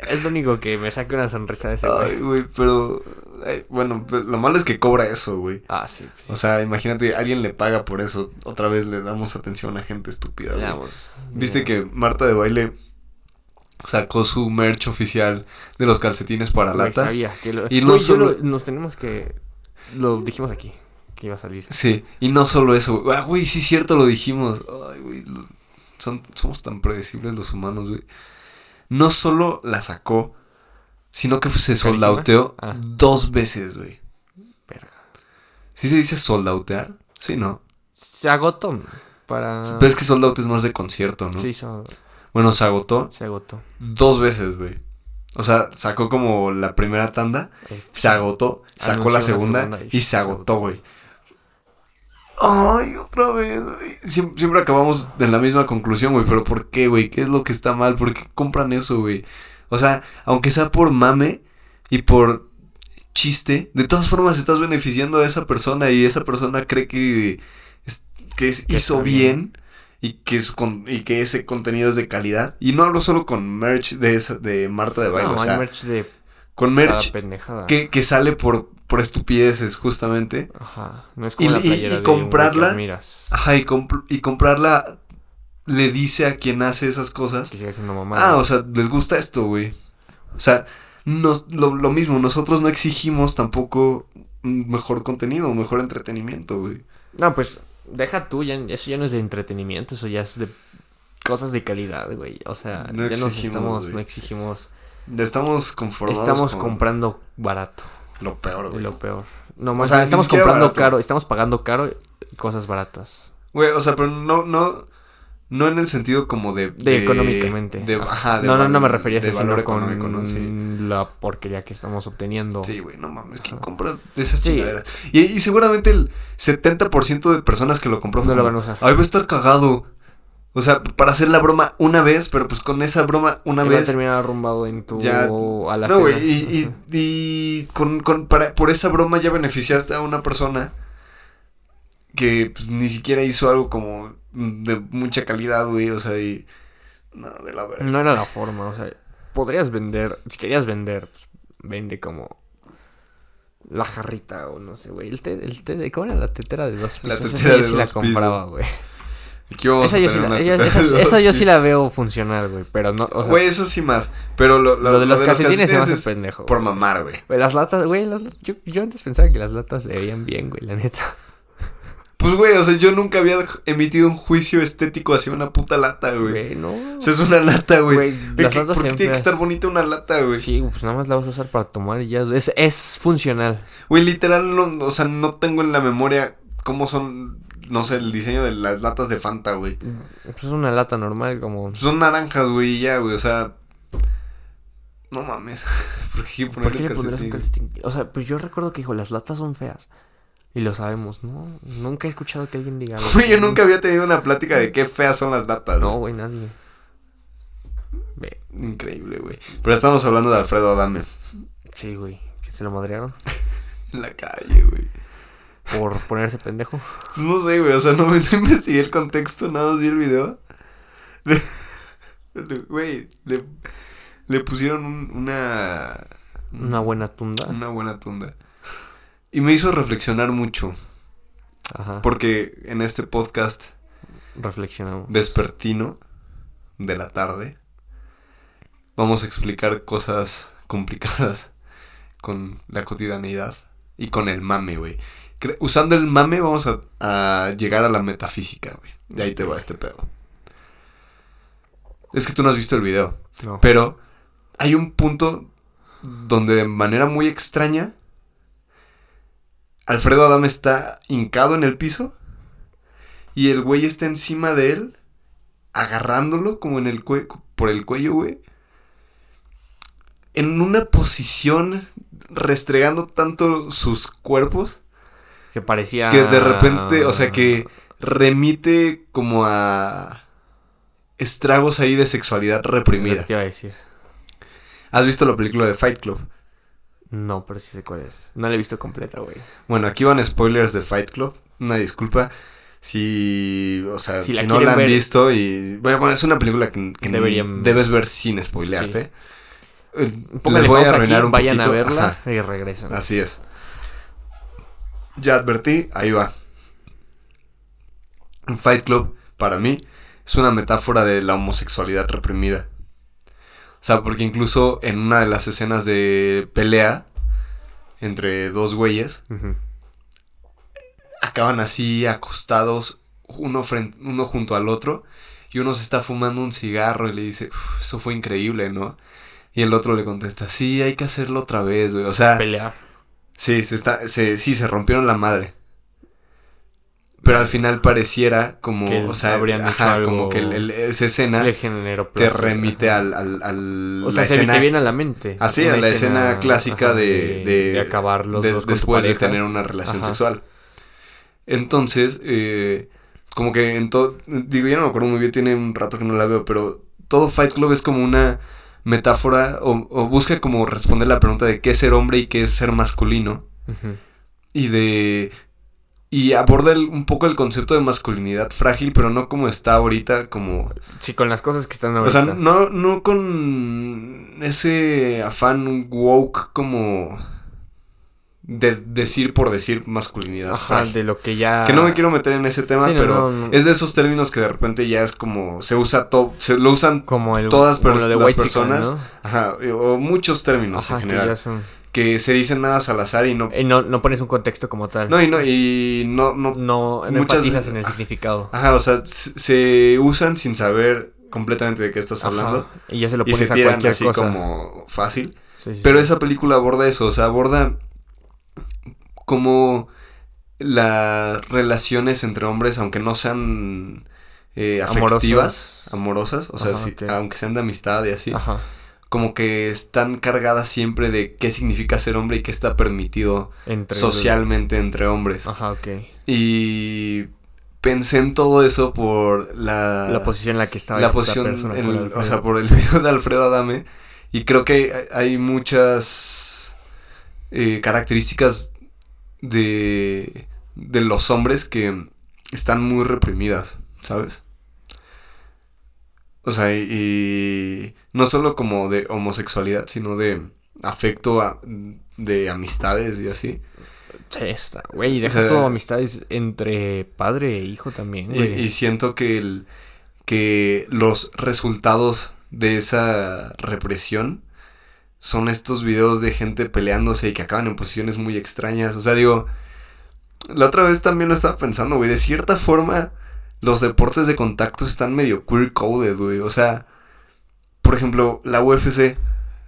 Es lo único que me saca una sonrisa de ese Ay, güey. güey, pero... ay, bueno, pero lo malo es que cobra eso, güey. Ah, sí. O sea, imagínate, alguien le paga por eso. Otra vez le damos atención a gente estúpida, güey. Viste que Marta de Baile sacó su merch oficial de los calcetines para Güey, latas. sabía que lo- Y no Güey, solo- lo- nos tenemos que... Lo dijimos aquí, que iba a salir. Sí, y no solo eso, güey. Ah, güey, sí, cierto, lo dijimos. Ay, güey, lo- son, somos tan predecibles los humanos, güey. No solo la sacó, sino que se soldauteó Ah. dos veces, güey. Verga. ¿Sí se dice soldautear? Sí, ¿no? Se agotó para... Pero es que sold out es más de concierto, ¿no? Sí, so- Bueno, se agotó se agotó. dos veces, güey. O sea, sacó como la primera tanda, Eh, se agotó, sacó la segunda, segunda y se agotó, güey. Ay, otra vez, güey. Siem- Siempre, acabamos en la misma conclusión, güey. Pero ¿por qué, güey? ¿Qué es lo que está mal? ¿Por qué compran eso, güey? O sea, aunque sea por mame y por chiste, de todas formas estás beneficiando a esa persona y esa persona cree que, es- que es- hizo bien. bien. Y que, su con- y que ese contenido es de calidad. Y no hablo solo con merch de, esa, de Marta de Baile. No, o sea, merch de con merch pendejada. que, que sale por, por estupideces, justamente. Ajá. No es como Y- la y- playera y de un admiras, Ajá, y, compr- y comprarla le dice a quien hace esas cosas. Que sigue siendo mamá. Ah, o sea, les gusta esto, güey. O sea, nos, lo, lo mismo, nosotros no exigimos tampoco mejor contenido, mejor entretenimiento, güey. No, pues deja tú, ya, eso ya no es de entretenimiento, eso ya es de cosas de calidad, güey. O sea, No ya nos exigimos, estamos, güey. no exigimos. Estamos conformados Estamos con comprando barato, lo peor, güey. lo peor. No, más sea, estamos comprando barato. caro, estamos pagando caro cosas baratas. Güey, o sea, pero no, no, no en el sentido como de... De, económicamente. de- Ajá. de no, no, no me refería a eso, valor sino con económico, ¿no? Sí. la porquería que estamos obteniendo. Sí, güey, no mames, ¿quién compra de esas Sí. chingaderas? Y, y seguramente el 70% de personas que lo compró fue No lo van a usar. Ay, va a estar cagado. O sea, para hacer la broma una vez, pero pues con esa broma una Que va a vez. terminar arrumbado en tu ya- a la No, güey, y, y, y con, con, para, por esa broma ya beneficiaste a una persona que pues, ni siquiera hizo algo como de mucha calidad, güey. O sea, y. No, de la verdad. No era la forma, o sea, podrías vender, si querías vender, pues, vende como La jarrita o no sé, güey. El té, el té de... ¿Cómo era la tetera de dos pisos? La tetera de sí la dos compraba, pisos. güey. Aquí vamos Esa, a yo sí tener la, una ella- tetera esa- de esa dos yo sí pisos. la veo funcional, güey. Pero no, o sea, Güey, eso sí más. Pero lo, lo- lo de los calcetines se me hace es pendejo. Por mamar, güey. Las latas, güey, las- yo, yo antes pensaba que las latas se veían bien, güey, la neta. Pues, güey, o sea, yo nunca había emitido un juicio estético hacia una puta lata, güey. Güey, no. O sea, es una lata, güey. Las ¿qué- latas ¿Por qué tiene que estar bonita una lata, güey? Sí, pues nada más la vas a usar para tomar y ya. Es, es funcional. Güey, literal, no, o sea, no tengo en la memoria cómo son, no sé, el diseño de las latas de Fanta, güey. Pues es una lata normal, como. Son naranjas, güey, ya, güey, o sea... No mames. ¿Por qué ¿Por qué le pondrás un calcetín? O sea, pues yo recuerdo que dijo, las latas son feas. Y lo sabemos, ¿no? Nunca he escuchado que alguien diga. Güey, yo nunca había tenido una plática de qué feas son las latas. No, güey. güey, nadie. Ve, Increíble, güey. Pero estamos hablando de Alfredo Adame. sí, güey. Que se lo madrearon En la calle, güey. Por ponerse pendejo. Pues no sé, güey, o sea, no, me investigué el contexto, nada más vi el video. Le- le- Güey, le, le pusieron un- una... Una buena tunda. Una buena tunda. Y me hizo reflexionar mucho, Ajá. porque en este podcast Reflexionamos. vespertino de la tarde vamos a explicar cosas complicadas con la cotidianidad y con el mame, güey. Usando el mame vamos a, a llegar a la metafísica, güey. De ahí te va este pedo. Es que tú no has visto el video, No. pero hay un punto donde de manera muy extraña Alfredo Adame está hincado en el piso y el güey está encima de él agarrándolo como en el por el cuello, güey. En una posición restregando tanto sus cuerpos Que parecía. que de repente, o sea, que remite como a estragos ahí de sexualidad reprimida. Te iba a decir. ¿Has visto la película de Fight Club? No, pero sí sé cuál es. No la he visto completa, güey. Bueno, aquí van spoilers de Fight Club. Una disculpa. Si, o sea, Si no la han ver- visto y... Bueno, es una película que, que Deberían- debes ver sin spoilearte. Eh, Pónganle Les voy a arruinar aquí, un vayan poquito. a verla Ajá, y regresan. así es. Ya advertí, ahí va. Fight Club, para mí, es una metáfora de la homosexualidad reprimida. O sea, porque incluso en una de las escenas de pelea entre dos güeyes, acaban así acostados, uno, uno junto al otro, y uno se está fumando un cigarro y le dice, "Uf, eso fue increíble, ¿no? Y el otro le contesta, sí, hay que hacerlo otra vez, güey. O sea, Pelear. Sí, se está, se, sí, se rompieron la madre. Pero al final pareciera como, Que o sea, ajá, algo- como que el- el- esa escena generó te remite al, al, al- O sea, la se escena, te viene a la mente. así, a Una la escena, clásica ajá, de, de, de acabar los de- dos con tu después de tener una relación Ajá. sexual. Entonces, eh, como que en todo, digo, ya no me acuerdo muy bien, tiene un rato que no la veo, pero todo Fight Club es como una metáfora o, o busca como responder la pregunta de qué es ser hombre y qué es ser masculino y de y aborda el- un poco el concepto de masculinidad frágil, pero no como está ahorita, como Sí, con las cosas que están o ahorita. sea, no, no con ese afán woke como de decir por decir masculinidad. Ajá, frágil. de lo que ya... Que no me quiero meter en ese tema, Sí, pero no, no. es de esos términos que de repente ya es como se usa todo, se lo usan Como el... todas como per- de las Chicken, personas, ¿no? ajá, o muchos términos Ajá, en general, son... que se dicen nada al azar y no Eh, no, no pones un contexto como tal. no y no y no no No, Muchas enfatizas en el significado. ajá, o sea, se, usan sin saber completamente de qué estás Ajá, hablando Y ya se lo y pones se a tiran cualquier así cosa. como fácil. Sí, sí, Pero esa película aborda eso, o sea, aborda como las relaciones entre hombres, aunque no sean eh, afectivas, amorosas, o sea, Ajá, ok. aunque sean de amistad y así, Ajá. como que están cargadas siempre de qué significa ser hombre y qué está permitido Entre socialmente entre hombres. Ajá, ok. Y pensé en todo eso por la, La posición en la que estaba la posición, persona por o sea, por el video de Alfredo Adame. Y creo que hay- hay muchas eh, características de, de los hombres que están muy reprimidas, ¿sabes? O sea, y, y no solo como de homosexualidad, sino de afecto a- de amistades y así. Sí, está, güey, O deja sea, todo amistades entre padre e hijo también, Y, y siento que, el, que los resultados de esa represión son estos videos de gente peleándose y que acaban en posiciones muy extrañas. O sea, digo, la otra vez también lo estaba pensando, güey. De cierta forma, los deportes de contacto están medio queer coded, güey. O sea, por ejemplo, la UFC,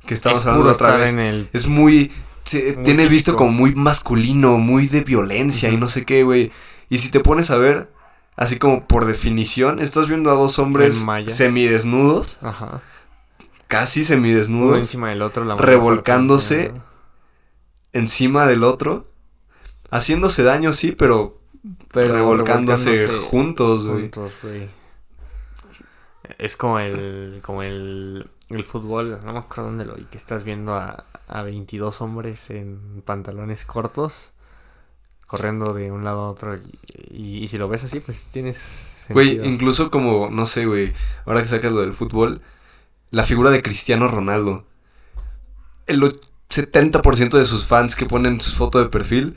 que estábamos Es hablando la otra vez, el... es muy. se- Muy tiene visto como muy masculino, muy de violencia y no sé qué, güey. Y si te pones a ver, así como por definición, estás viendo a dos hombres semidesnudos, Ajá. Casi Uno semidesnudos, encima del otro, la revolcándose. parte, encima del otro, haciéndose daño, sí, pero, pero revolcándose, revolcándose juntos, güey. juntos, güey. Es como el, como el, el fútbol, no me acuerdo dónde lo vi, que estás viendo a, a 22 hombres en pantalones cortos corriendo de un lado a otro y, y- y si lo ves así, pues tienes Güey, incluso como, no sé, güey, ahora que sacas lo del fútbol, la figura de Cristiano Ronaldo. El och- 70% de sus fans que ponen su foto de perfil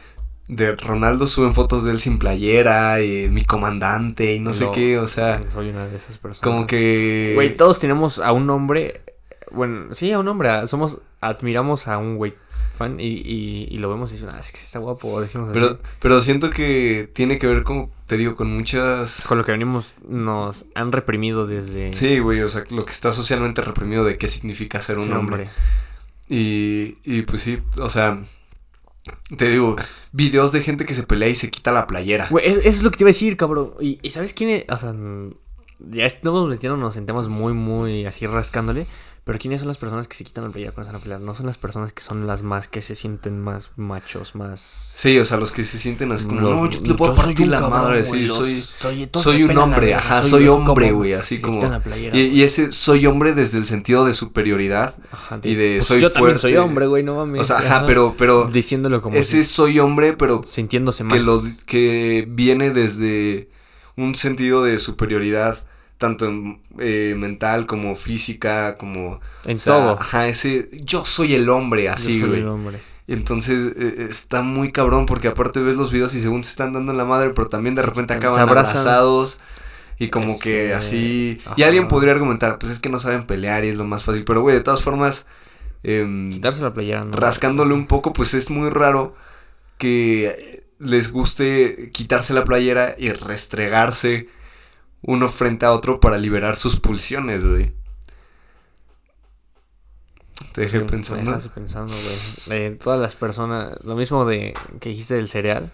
de Ronaldo suben fotos de él sin playera y mi comandante y no sé Lo- qué, o sea, Soy una de esas personas. como que... Güey, todos tenemos a un hombre. Bueno, sí, a un hombre. Somos. Admiramos a un güey fan y, y, y lo vemos y decimos, ah, es que sí está guapo. Decimos así. Pero, pero siento que tiene que ver con, te digo, con muchas... Con lo que venimos, nos han reprimido desde. Sí, güey, o sea, lo que está socialmente reprimido de qué significa ser un hombre. Y, y pues sí, o sea, te digo, videos de gente que se pelea y se quita la playera. Güey, es- eso es lo que te iba a decir, cabrón. Y, y ¿sabes quién es? O sea, ya estamos metiendo, nos sentamos muy, muy así rascándole. Pero ¿quiénes son las personas que se quitan la playera cuando van a pelear? No son las personas que son las más, que se sienten más machos, más... Sí, o sea, los que se sienten así como, Los- no, yo te puedo yo partir la cabrón, madre, sí, los- soy, soy, soy un hombre, ajá, soy hombre, güey, así como... quitan la playera, Y, y ese soy hombre desde el sentido de superioridad. Ajá, y de pues soy yo también soy hombre, güey, no mames. O sea, ajá, pero, pero Diciéndolo como ese soy hombre, pero sintiéndose más. que lo que viene desde un sentido de superioridad tanto eh, mental como física como En o sea, todo. ajá ese yo soy el hombre Yo así soy güey el hombre. entonces eh, está muy cabrón porque aparte ves los videos y según se están dando en la madre pero también de repente acaban abrazados y como que Este, así y alguien podría argumentar pues es que no saben pelear y es lo más fácil pero güey de todas formas em, Quitarse la playera, no. rascándole un poco, pues es muy raro que les guste quitarse la playera y restregarse uno frente a otro para liberar sus pulsiones, güey. Te dejé Sí, pensando. Me pensando, güey. De todas las personas, lo mismo de que dijiste del cereal.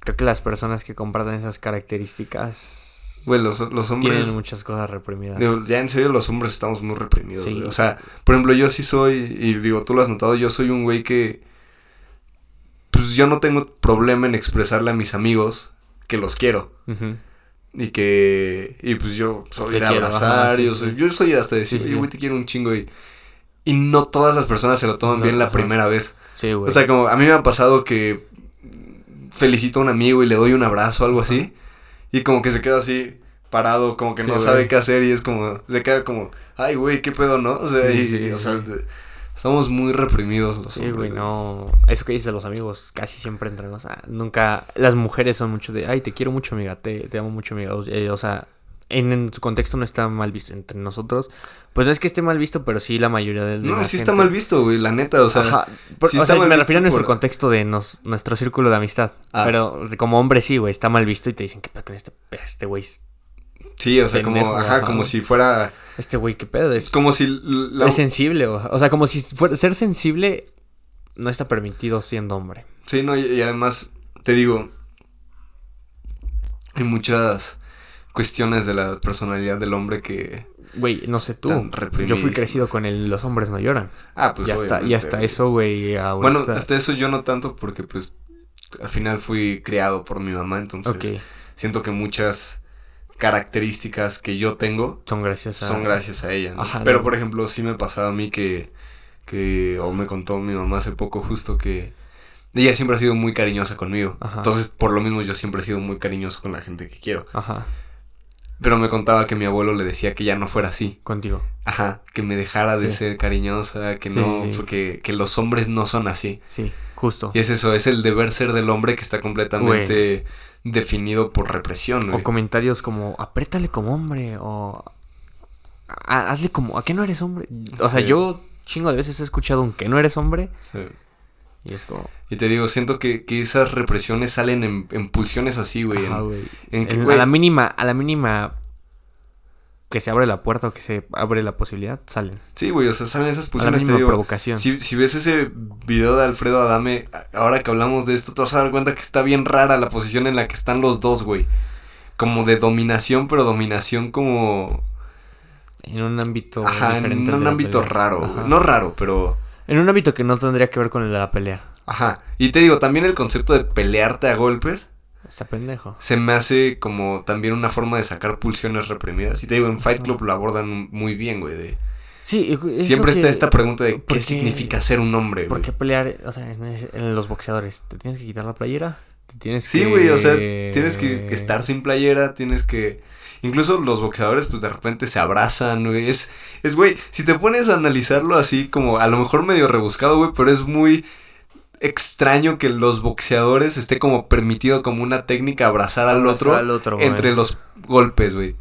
Creo que las personas que comparten esas características Güey, los, los hombres. tienen muchas cosas reprimidas. ya en serio, los hombres estamos muy reprimidos, Sí. güey. O sea, por ejemplo, yo sí soy, y digo, tú lo has notado, yo soy un güey que. Pues yo no tengo problema en expresarle a mis amigos que los quiero. Ujú. Y que. Y pues yo soy Te de quiero, abrazar. ajá, sí, yo, soy, sí. yo soy hasta de decir, oye, güey, te quiero un chingo. Y, y no todas las personas se lo toman No, bien la ajá. primera vez. Sí, güey. O sea, como a mí me ha pasado que felicito a un amigo y le doy un abrazo o algo así. Y como que se queda así parado, como que Sí, no güey. sabe qué hacer. Y es como. Se queda como, ay, güey, qué pedo, ¿no? O sea, Sí, y, sí, o sea, sí. estamos muy reprimidos los Sí, hombres. güey, güey. no. Eso que dices de los amigos, casi siempre entre nos. ah, nunca. Las mujeres son mucho de. Ay, te quiero mucho, amiga. Te, te amo mucho, amiga. O, eh, o sea, en, en su contexto no está mal visto entre nosotros. Pues no es que esté mal visto, pero sí la mayoría del. de No, sí está mal visto, güey, la neta, o sea. Ajá. Por- sí o está sea, mal me refiero a nuestro por- contexto de nos- nuestro círculo de amistad. Ah. Pero como hombre sí, güey, está mal visto y te dicen, ¿qué pedo con este, este güey? Sí, o sea, como, ajá, ajá. como si fuera. Este güey, ¿qué pedo? Es, Como si la, es sensible, o, o sea, como si fuera, ser sensible no está permitido siendo hombre. Sí, no, y, y además, te digo, hay muchas cuestiones de la personalidad del hombre que... Güey, no sé tú. Yo fui crecido con el los hombres no lloran. Ah, pues y, hasta, y hasta eso, güey. Bueno, hasta eso yo no tanto porque pues al final fui criado por mi mamá, entonces siento que muchas características que yo tengo son gracias a... son gracias a ella. ¿no? Ajá, Pero no. por ejemplo, sí me pasaba a mí que, que, o me contó mi mamá hace poco justo que ella siempre ha sido muy cariñosa conmigo. Ajá. Entonces, por lo mismo, yo siempre he sido muy cariñoso con la gente que quiero. Ajá. Pero me contaba que mi abuelo le decía que ya no fuera así. Contigo. Ajá, que me dejara de ser cariñosa, que Sí, no, sí. Que, que los hombres no son así. Sí, justo. Y es eso, es el deber ser del hombre que está completamente definido por represión, O güey. comentarios como, apriétale como hombre, o "Ha- hazle como, ¿a qué no eres hombre? O sea, yo chingo de veces he escuchado un que no eres hombre Sí. y es como, Y te digo, siento que, que esas represiones salen en, en pulsiones así, güey. ajá, en- güey. en que, En- güey- a la mínima, a la mínima que se abre la puerta o que se abre la posibilidad, salen. Sí, güey, o sea, salen esas A la pulsiones, te mínima digo. provocación. Si, si ves ese video de Alfredo Adame, ahora que hablamos de esto, te vas a dar cuenta que está bien rara la posición en la que están los dos, güey. Como de dominación, pero dominación como... En un ámbito Ajá, en diferente. un ámbito raro, güey. No raro, pero... En un ámbito que no tendría que ver con el de la pelea. Ajá. Y te digo, también el concepto de pelearte a golpes Está pendejo. se me hace como también una forma de sacar pulsiones reprimidas. Y te digo, en Fight Club lo abordan muy bien, güey. de- Sí, es Siempre está que- esta pregunta de ¿por qué significa ser un hombre, ¿Por güey. qué pelear? O sea, en, los boxeadores, ¿te tienes que quitar la playera? ¿Te tienes Sí, que... güey, o sea, tienes que, que estar sin playera, tienes que... Incluso los boxeadores, pues de repente se abrazan, güey. Es, es, güey, si te pones a analizarlo así como a lo mejor medio rebuscado, güey, pero es muy extraño que los boxeadores esté como permitido como una técnica abrazar al Abrazar otro, al otro, güey. entre los golpes, güey.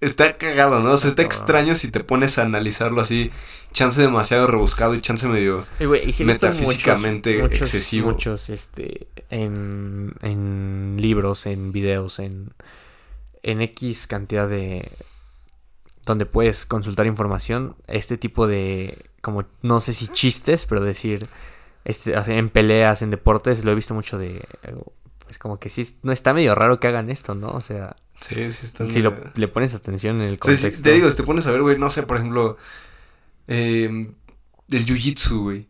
Está cagado, ¿no? O sea, está extraño si te pones a analizarlo así. Chance demasiado rebuscado y chance medio... Y metafísicamente muchos- muchos- excesivo. Muchos, este, en, en libros, en videos, en, en X cantidad de... Donde puedes consultar información, este tipo de, como, no sé si chistes, pero decir, este, en peleas, en deportes, lo he visto mucho de, pues como que sí, no está medio raro que hagan esto, ¿no? O sea, Sí, sí está si lo, le pones atención en el Sí, sí, contexto. te digo, si te pones a ver, güey, no sé, por ejemplo, eh, el jiu-jitsu, güey.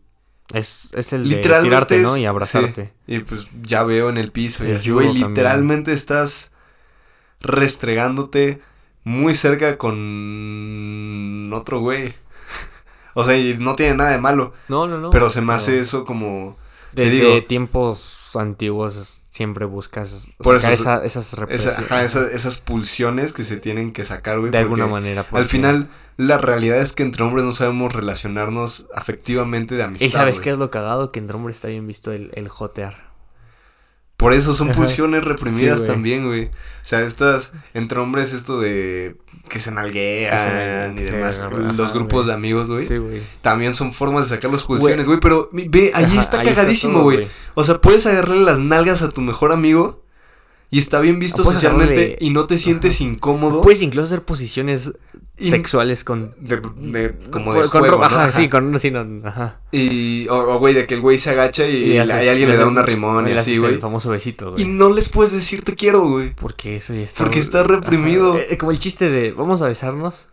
es, es el de Literalmente tirarte, ¿no? Y abrazarte. sí, y pues ya veo en el piso y El así, güey, literalmente estás restregándote muy cerca con otro güey. O sea, y no tiene nada de malo, No, no, no. pero se me hace eso como... Desde digo- tiempos antiguos siempre buscas Por sacar eso- esa- esas esa- represiones. ajá, esas pulsiones que se tienen que sacar, güey. de alguna porque manera. Al porque- final, la realidad es que entre hombres no sabemos relacionarnos afectivamente de amistad. ¿Y sabes qué es lo cagado? Que entre hombres está bien visto el, el jotear. Por eso son pulsiones reprimidas Sí, güey. también, güey. O sea, estas, entre hombres, esto de que se nalguean nalguean, y sí, demás. los grupos de amigos, güey. Sí, güey. También son formas de sacar las pulsiones, güey. Pero ve, ahí Ajá, está ahí cagadísimo, güey. O sea, puedes agarrarle las nalgas a tu mejor amigo y está bien visto socialmente agarrarle- y no te sientes incómodo. Puedes incluso hacer posiciones sexuales con... de- de- como de con juego. Ajá, Ajá. sí, con... Sí, no, ajá. Y, o, güey, de que el güey se agacha y, Y haces- y alguien le da una rimón y así, güey. El famoso besito, Y güey. no les puedes decir te quiero, güey. Porque eso ya está... Porque está reprimido. Ajá. Eh, como el chiste de, vamos a besarnos,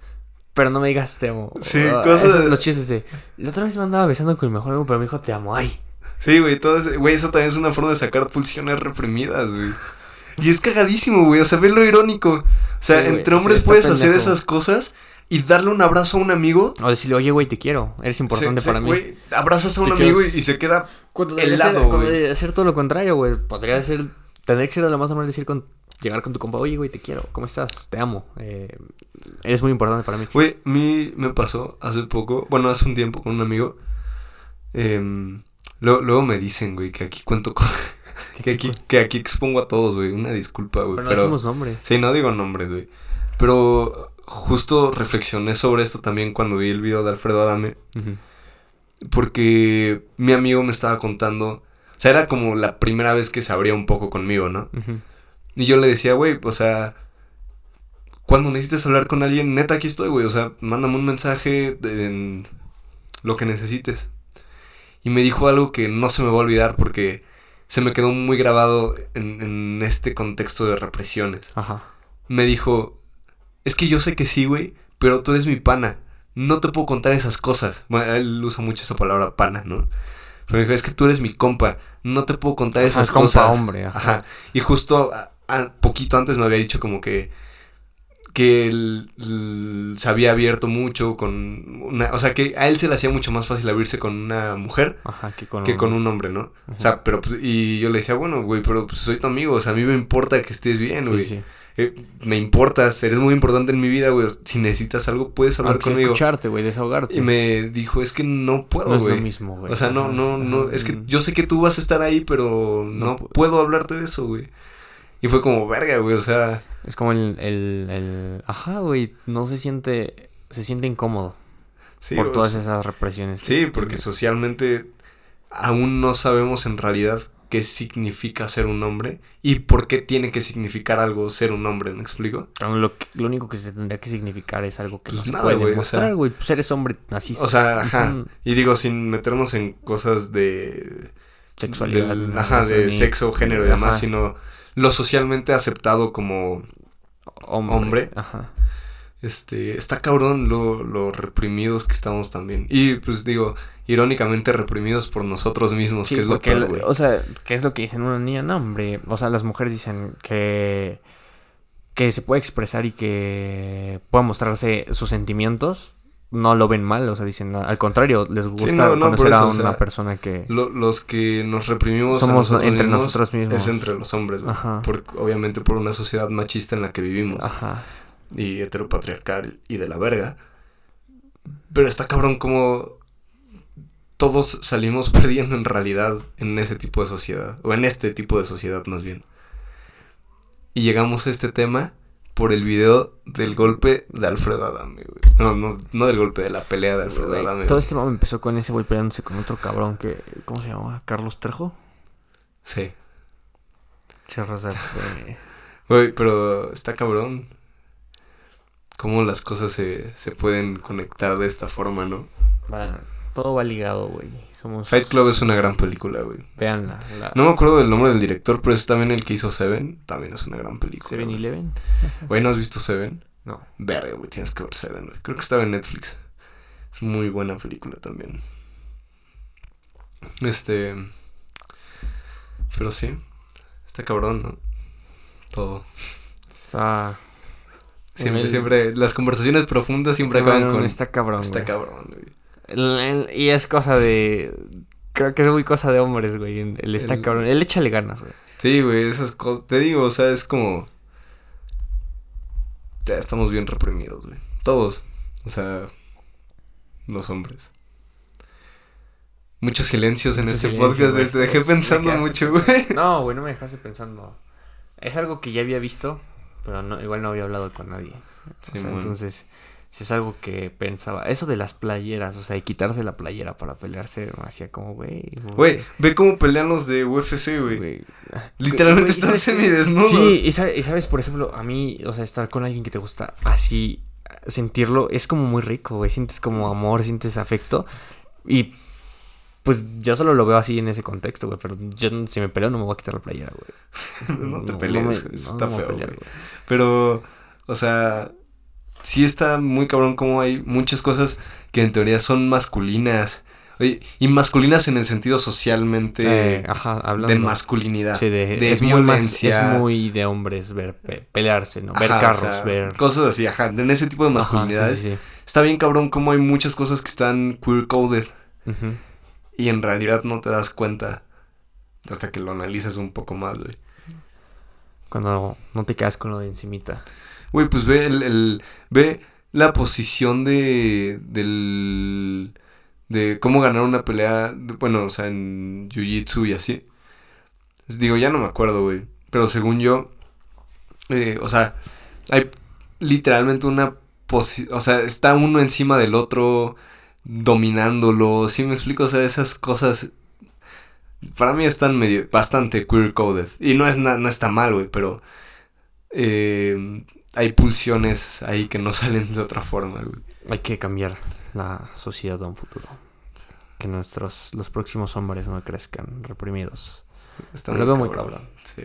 pero no me digas te amo. Sí, Ah, cosas- Los chistes de, la otra vez me andaba besando con mi mejor amigo, pero me dijo te amo, ay. Sí, güey, todo ese- güey, eso también es una forma de sacar pulsiones reprimidas, güey. Y es cagadísimo, güey, o sea, ve lo irónico. O sea, Sí, entre hombres puedes hacer pendejo. esas cosas y darle un abrazo a un amigo. O decirle, oye, güey, te quiero, eres importante Se- se- para mí. Güey, abrazas a un Te amigo y, y se queda Cuando helado, güey. ser todo lo contrario, güey. Podría ser, tener que ser lo más normal decir con, llegar con tu compa, oye, güey, te quiero, ¿cómo estás? Te amo, eh, eres muy importante para mí. Güey, a mí me pasó hace poco, bueno, hace un tiempo con un amigo. em, lo- luego me dicen, güey, que aquí cuento cosas. Que aquí, que aquí expongo a todos, güey. Una disculpa, güey. Pero, Pero, no decimos nombres. Sí, no digo nombres, güey. Pero justo reflexioné sobre esto también cuando vi el video de Alfredo Adame. Porque mi amigo me estaba contando. O sea, era como la primera vez que se abría un poco conmigo, ¿no? Y yo le decía, güey, o sea, cuando necesites hablar con alguien, neta, aquí estoy, güey. O sea, mándame un mensaje de- en lo que necesites. Y me dijo algo que no se me va a olvidar porque se me quedó muy grabado en, en este contexto de represiones. Ajá. Me dijo, es que yo sé que sí, güey, pero tú eres mi pana. No te puedo contar esas cosas. Bueno, él usa mucho esa palabra pana, ¿no? Pero me dijo, es que tú eres mi compa. No te puedo contar Ajá, esas compa, cosas. hombre, ajá. Ajá. Y justo a- a- poquito antes me había dicho como que que él, l- se había abierto mucho con una, o sea, que a él se le hacía mucho más fácil abrirse con una mujer Ajá, que con, que con un hombre, ¿no? O sea, pero pues, y yo le decía, bueno, güey, pero pues soy tu amigo, o sea, a mí me importa que estés bien, güey. sí. eh, me importas, eres muy importante en mi vida, güey. Si necesitas algo, puedes hablar Aunque conmigo. escucharte, güey, desahogarte. Y me dijo, es que no puedo, no es güey. lo mismo, güey. O sea, no, no, no, es que mm. yo sé que tú vas a estar ahí, pero no, No pu- puedo hablarte de eso, güey. Y fue como, verga, güey, o sea, Es como el, el, el... Ajá, güey, no se siente... Se siente incómodo sí, por todas sea, esas represiones. sí, porque socialmente aún no sabemos en realidad qué significa ser un hombre y por qué tiene que significar algo ser un hombre, ¿me explico? Lo, que- lo único que se tendría que significar es algo que Pues no se nada, puede güey, o sea-. Pues eres hombre, naciste. O sea, ajá. Y digo, sin meternos en cosas de... Sexualidad. ajá, de sexo, género y demás, sino lo socialmente aceptado como hombre. hombre. Ajá. Este, está cabrón lo, lo reprimidos que estamos también. Y pues digo, irónicamente reprimidos por nosotros mismos, Sí, que es lo güey. o sea, ¿qué es lo que dicen una niña? No, hombre, o sea, las mujeres dicen que que se puede expresar y que pueda mostrarse sus sentimientos, no lo ven mal, o sea, dicen, al contrario, les gusta no, no, por conocer a o una sea, persona que Lo- los que nos reprimimos somos nosotros entre mismos nosotros mismos. es entre los hombres. Ajá. Por- obviamente por una sociedad machista en la que vivimos. Ajá. y heteropatriarcal y de la verga. Pero está cabrón como todos salimos perdiendo en realidad en ese tipo de sociedad, o en este tipo de sociedad más bien. Y llegamos a este tema por el video del golpe de Alfredo Adame, güey. No, no, no del golpe, de la pelea de Alfredo Güey, Adame. Todo este mame empezó con ese güey peleándose con otro cabrón que, ¿cómo se llama? Carlos Trejo. Sí. Rosa, este, Güey, pero está cabrón. Cómo las cosas se, se pueden conectar de esta forma, ¿no? va- todo va ligado, güey. Somos... Fight Club es una gran película, güey. Veanla. La... No me acuerdo del nombre del director, pero es también el que hizo Seven. También es una gran película. Seven güey. Eleven. Güey, ¿no has visto Seven? No. Verga, güey, tienes que ver Seven, güey. Creo que estaba en Netflix. Es muy buena película también. Este. Pero sí. Está cabrón, ¿no? Todo. Está... Siempre, El- siempre. Las conversaciones profundas siempre acaban con. Está cabrón, Está cabrón, güey. El- el- y es cosa de... Creo que es muy cosa de hombres, güey. Él está El- cabrón. Él échale ganas, güey. Sí, güey, esas cosas. Te digo, o sea, es como. Ya estamos bien reprimidos, güey. Todos. O sea, los hombres. Muchos silencios en este podcast. güey. Te dejé pensando mucho, güey. No, güey, no me dejaste pensando. Es algo que ya había visto, pero no, igual no había hablado con nadie. O sea, Simón. entonces, si es algo que pensaba. Eso de las playeras, o sea, de quitarse la playera para pelearse, me hacía como, güey. Güey, ve cómo pelean los de UFC, güey. Literalmente Güey, están semidesnudos. Sí, y sabes, y sabes, por ejemplo, a mí, o sea, estar con alguien que te gusta así, sentirlo, es como muy rico, güey. Sientes como amor, sientes afecto. Y pues yo solo lo veo así en ese contexto, güey. Pero yo, si me peleo, no me voy a quitar la playera, güey. no te pelees, no, está no feo, güey. Pero, o sea, sí está muy cabrón como hay muchas cosas que en teoría son masculinas. Y masculinas en el sentido socialmente Eh, ajá, hablando. de masculinidad, Sí, de, de es muy más- violencia. es muy de hombres ver pe- pelearse, ¿no? Ver Ajá, o carros, sea, ver. Cosas así, ajá. En ese tipo de Ajá, masculinidades. sí, sí, Está bien cabrón como hay muchas cosas que están queer coded. Ujú. Y en realidad no te das cuenta hasta que lo analizas un poco más, güey. Cuando no te quedas con lo de encimita. Güey, pues ve el, ve la posición de del de cómo ganar una pelea, bueno, o sea, en jiu-jitsu y así. Digo, ya no me acuerdo, güey, pero según yo eh, o sea, hay literalmente una posición, o sea, está uno encima del otro dominándolo, ¿sí me explico? O sea, esas cosas para mí están medio bastante queer coded y no es no está mal, güey, pero eh, hay pulsiones ahí que no salen de otra forma, güey. Hay que cambiar la sociedad a un futuro. Que nuestros, los próximos hombres no crezcan reprimidos. Está Lo veo muy cabrón. Sí.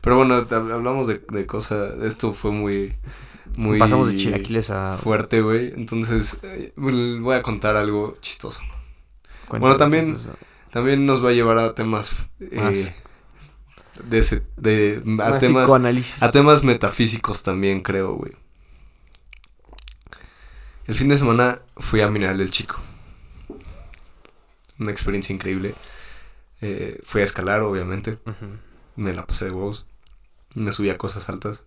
Pero bueno, hablamos de, de cosas. Esto fue muy. Muy. Pasamos de chilaquiles a... Fuerte, güey. Entonces, eh, voy a contar algo chistoso. cuéntanos bueno, también-. También nos va a llevar a temas. eh. De ese. De, a Más temas. A temas metafísicos también, creo, güey. El fin de semana fui a Mineral del Chico. Una experiencia increíble. Eh, fui a escalar, obviamente. Me la pasé de huevos. Me subí a cosas altas.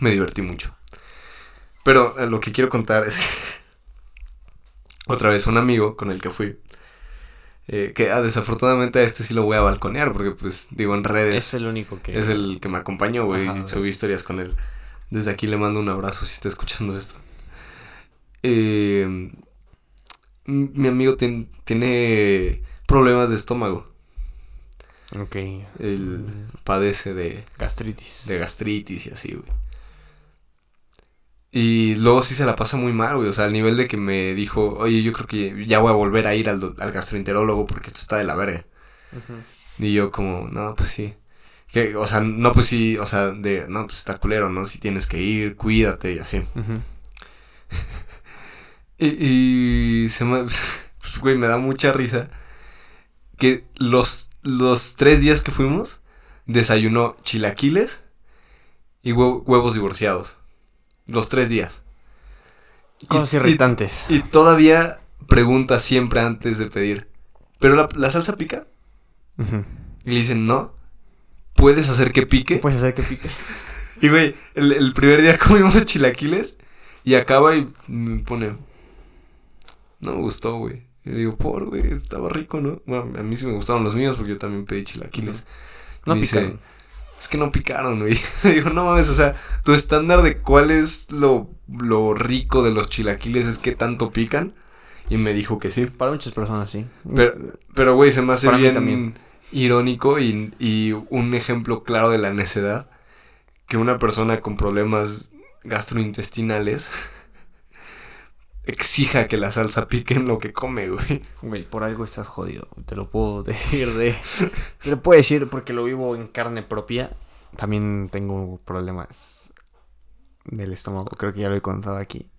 Me divertí mucho. Pero eh, lo que quiero contar es que otra vez un amigo con el que fui. Eh, que ah, desafortunadamente a este sí lo voy a balconear porque pues digo en redes Es el único que... es el que me acompañó, güey, y subí historias con él. Desde aquí le mando un abrazo si está escuchando esto. Eh, mi amigo tien- tiene problemas de estómago. Ok. Él padece de, Gastritis. de gastritis y así, güey. Y luego sí se la pasa muy mal, güey. O sea, al nivel de que me dijo, oye, yo creo que ya voy a volver a ir al, al gastroenterólogo porque esto está de la verga. Ujú. Y yo como, no, pues sí. Que, o sea, no, pues sí, o sea, de, no, pues está culero, ¿no? Si tienes que ir, cuídate y así. Y, y se me, pues, güey, me da mucha risa que los, los tres días que fuimos, desayunó chilaquiles y hue- huevos divorciados. Los tres días. Cosas Y- irritantes. Y, todavía pregunta siempre antes de pedir, ¿pero la, la salsa pica? Y le dicen, no. ¿Puedes hacer que pique? Puedes hacer que pique. Y güey, el, el primer día comimos chilaquiles y acaba y me pone. No me gustó, güey. Y le digo, por, güey, estaba rico, ¿no? Bueno, a mí sí me gustaron los míos porque yo también pedí chilaquiles. No Me dice, picaron. Es que no picaron, güey. Le digo, no mames, o sea, tu estándar de cuál es lo, lo rico de los chilaquiles es que tanto pican. Y me dijo que sí. Para muchas personas, sí. Pero, pero güey, se me hace Para bien irónico y, y un ejemplo claro de la necedad que una persona con problemas gastrointestinales exija que la salsa pique en lo que come, güey. Güey, por algo estás jodido. Te lo puedo decir de. Te lo puedo decir porque lo vivo en carne propia. También tengo problemas del estómago. Creo que ya lo he contado aquí.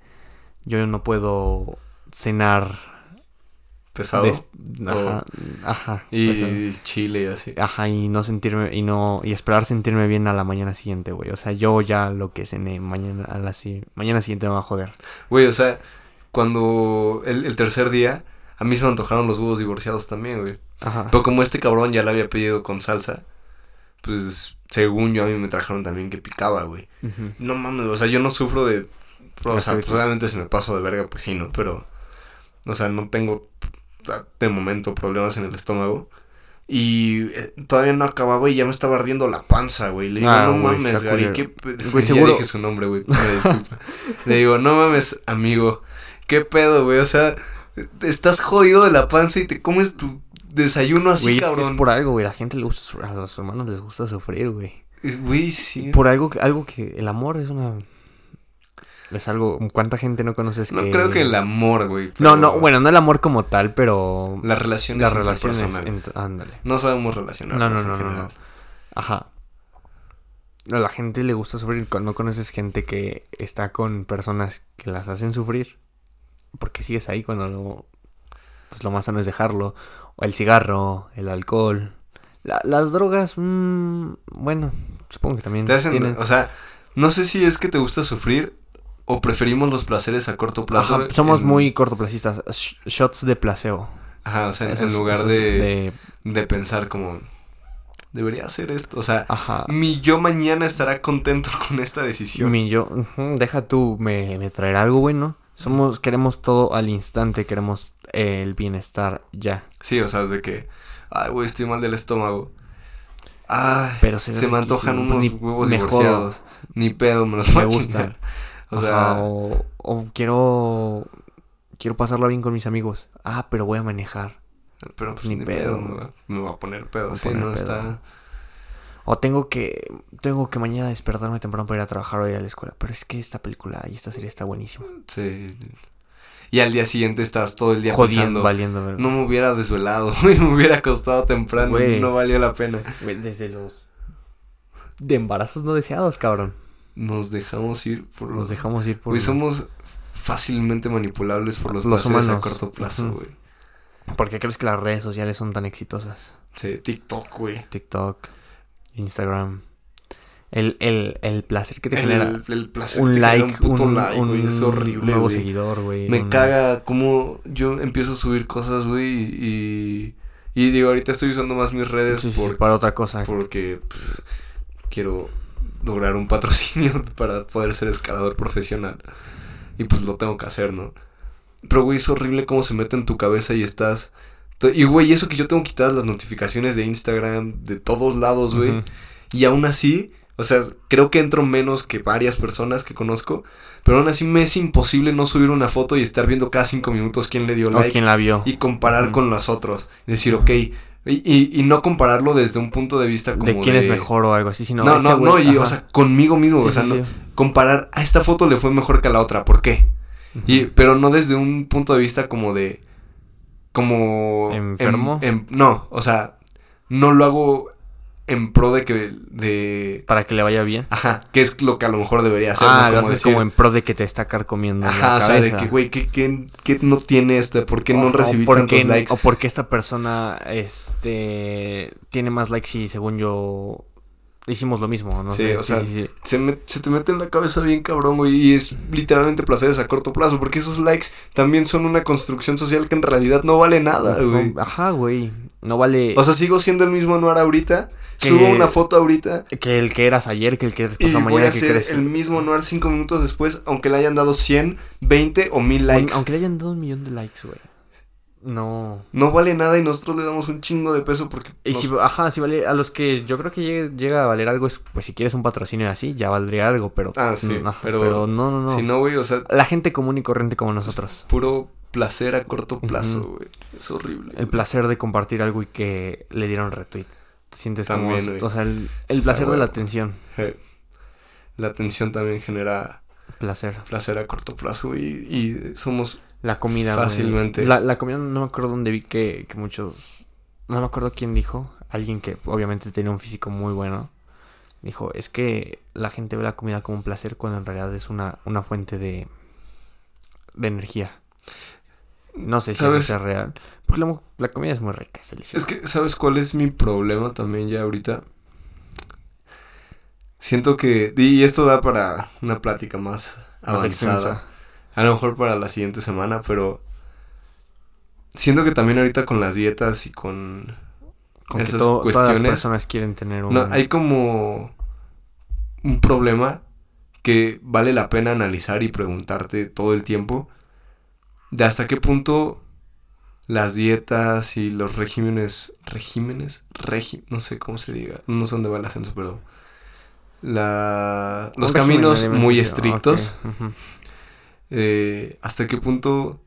Yo no puedo cenar. Pesado. des- Ajá. Ajá. y chile y así. Ajá, y no sentirme, y no, y esperar sentirme bien a la mañana siguiente, güey. O sea, yo ya lo que cené mañana, a la mañana siguiente me va a joder. Güey, o sea, cuando el, el tercer día, a mí se me antojaron los huevos divorciados también, güey. Ajá. Pero como este cabrón ya la había pedido con salsa, pues según yo a mí me trajeron también que picaba, güey. No mames, o sea, yo no sufro de... O sea, pues obviamente si me paso de verga, pues sí, ¿no? Pero, o sea, no tengo de momento problemas en el estómago. Y eh, todavía no acababa y ya me estaba ardiendo la panza, güey. Le digo, Ah, no güey, mames, Gary, qué... pe-". Güey, ya seguro- dije su nombre, güey. Le digo, no mames, amigo, qué pedo, güey, o sea, estás jodido de la panza y te comes tu desayuno así, Güey, cabrón. es por algo, güey. A la gente le gusta, a los hermanos les gusta sufrir, güey. Eh, Güey, sí. Por algo, que- algo que el amor es una, es algo. ¿Cuánta gente no conoces No que? creo que el amor, güey. No, pero no, bueno, no el amor como tal, pero Las relaciones las relaciones. ent- ándale. No sabemos No, relacionarnos no, no, no, general. no. Ajá. A la gente le gusta sufrir cuando no conoces gente que está con personas que las hacen sufrir. Porque sigues ahí cuando lo, pues lo más sano es dejarlo. O el cigarro, el alcohol. La- las drogas, mm, bueno, supongo que también Te hacen, tienen... o sea, no sé si es que te gusta sufrir o preferimos los placeres a corto plazo. Ajá, somos en- muy cortoplacistas. Sh- shots de placebo. Ajá, o sea, en, lugar de, de pensar como, debería hacer esto. O sea, Ajá. mi yo mañana estará contento con esta decisión. Mi yo, deja tú, me, me traerá algo bueno. Somos, queremos todo al instante, queremos el bienestar ya. Sí, o sea, de que, ay, güey, estoy mal del estómago. Ay, Pero se me antojan unos Ni- huevos divorciados. Ni pedo, me los Me voy a gustan. chingar. O sea, o, o quiero, quiero pasarla bien con mis amigos. Ah, pero voy a manejar. pero pues, ni ni, pedo, pedo, me va- me voy a poner pedo. Sí, no pedo. está. O tengo que, tengo que mañana despertarme temprano para ir a trabajar o ir a la escuela. Pero es que esta película y esta serie está buenísima. Sí. Y al día siguiente estás todo el día Jodiendo, pensando. valiendo. No me hubiera desvelado, güey, me hubiera acostado temprano, Güey. no valía la pena. Güey, Desde los... De embarazos no deseados, cabrón. Nos dejamos ir por los... Nos dejamos ir por... Güey, somos fácilmente manipulables por los, Los placeres a corto plazo, güey. ¿Por qué crees que las redes sociales son tan exitosas? Sí, TikTok, güey. TikTok, Instagram. El, el, el placer que te El, genera el placer un que like, un puto un, like, güey, es horrible, nuevo seguidor, güey. Me un- caga como yo empiezo a subir cosas, güey, y... Y digo, ahorita estoy usando más mis redes Sí, sí, para otra cosa. porque, pues, quiero lograr un patrocinio para poder ser escalador profesional. Y pues lo tengo que hacer, ¿no? Pero, güey, es horrible cómo se mete en tu cabeza y estás... Y, güey, eso que yo tengo quitadas las notificaciones de Instagram, de todos lados, güey. Y aún así, o sea, creo que entro menos que varias personas que conozco. Pero aún así me es imposible no subir una foto y estar viendo cada cinco minutos quién le dio O like. quien la vio. Y comparar con los otros. Decir, ok. Y, y, y no compararlo desde un punto de vista como de quién es mejor o algo así, sino No, este no, no, y o sea, conmigo mismo, Sí, o sea, sí, no, sí. comparar, a esta foto le fue mejor que a la otra, ¿por qué? Y, pero no desde un punto de vista como de, como... ¿Enfermo? no, o sea, no lo hago en pro de que, de... para que le vaya bien. Ajá, que es lo que a lo mejor debería hacer, ah, ¿no? lo Como decir, como en pro de que te está carcomiendo en Ajá, la o sea, de que, güey, ¿qué, qué, qué no tiene este? ¿Por qué no recibí tantos qué- likes? O porque esta persona este tiene más likes y según yo hicimos lo mismo, ¿no? Sí, sé, o sea, sí. Se, me- se te mete en la cabeza bien cabrón, güey, y es literalmente placeres a corto plazo, porque esos likes también son una construcción social que en realidad no vale nada, No, güey. Ajá, güey. No vale O sea, sigo siendo el mismo Anuar ahorita, Que- subo una foto ahorita que el que eras ayer, que el que eres y pasado voy mañana, a que ser el mismo Anuar cinco minutos después, aunque le hayan dado 100, 20 o 1000 likes. Aunque le hayan dado un millón de likes, güey. No. No vale nada y nosotros le damos un chingo de peso porque... Y nos- si, ajá, si vale, a los que yo creo que llegue- llega a valer algo es, pues si quieres un patrocinio así, ya valdría algo, pero... Ah, sí, ajá, pero no, no, no. Si no, güey, o sea, La gente común y corriente como nosotros. puro placer a corto plazo, güey. Es horrible. El güey. placer de compartir algo y que le dieron retweet. Te sientes También, como... güey. O sea, el, placer de la atención. La atención también genera Placer. placer a corto plazo, güey, y somos La comida. Fácilmente. La, la comida no me acuerdo dónde vi que, que muchos... No me acuerdo quién dijo. Alguien que obviamente tenía un físico muy bueno. Dijo, es que la gente ve la comida como un placer cuando en realidad es una, una fuente de, de energía. No sé si ¿Sabes? eso sea real. Porque la, la comida es muy rica, es deliciosa. Es que, ¿sabes cuál es mi problema también ya ahorita? Siento que, y esto da para una plática más avanzada. A lo mejor para la siguiente semana, pero siento que también ahorita con las dietas y con... Con esas to- todas las cuestiones- personas quieren tener un... No, hay como un problema que vale la pena analizar y preguntarte todo el tiempo de hasta qué punto las dietas y los regímenes, regímenes, regi, no sé cómo se diga, no sé dónde va el ascenso, pero la, los caminos muy estrictos, ok, ujú. Eh, hasta qué punto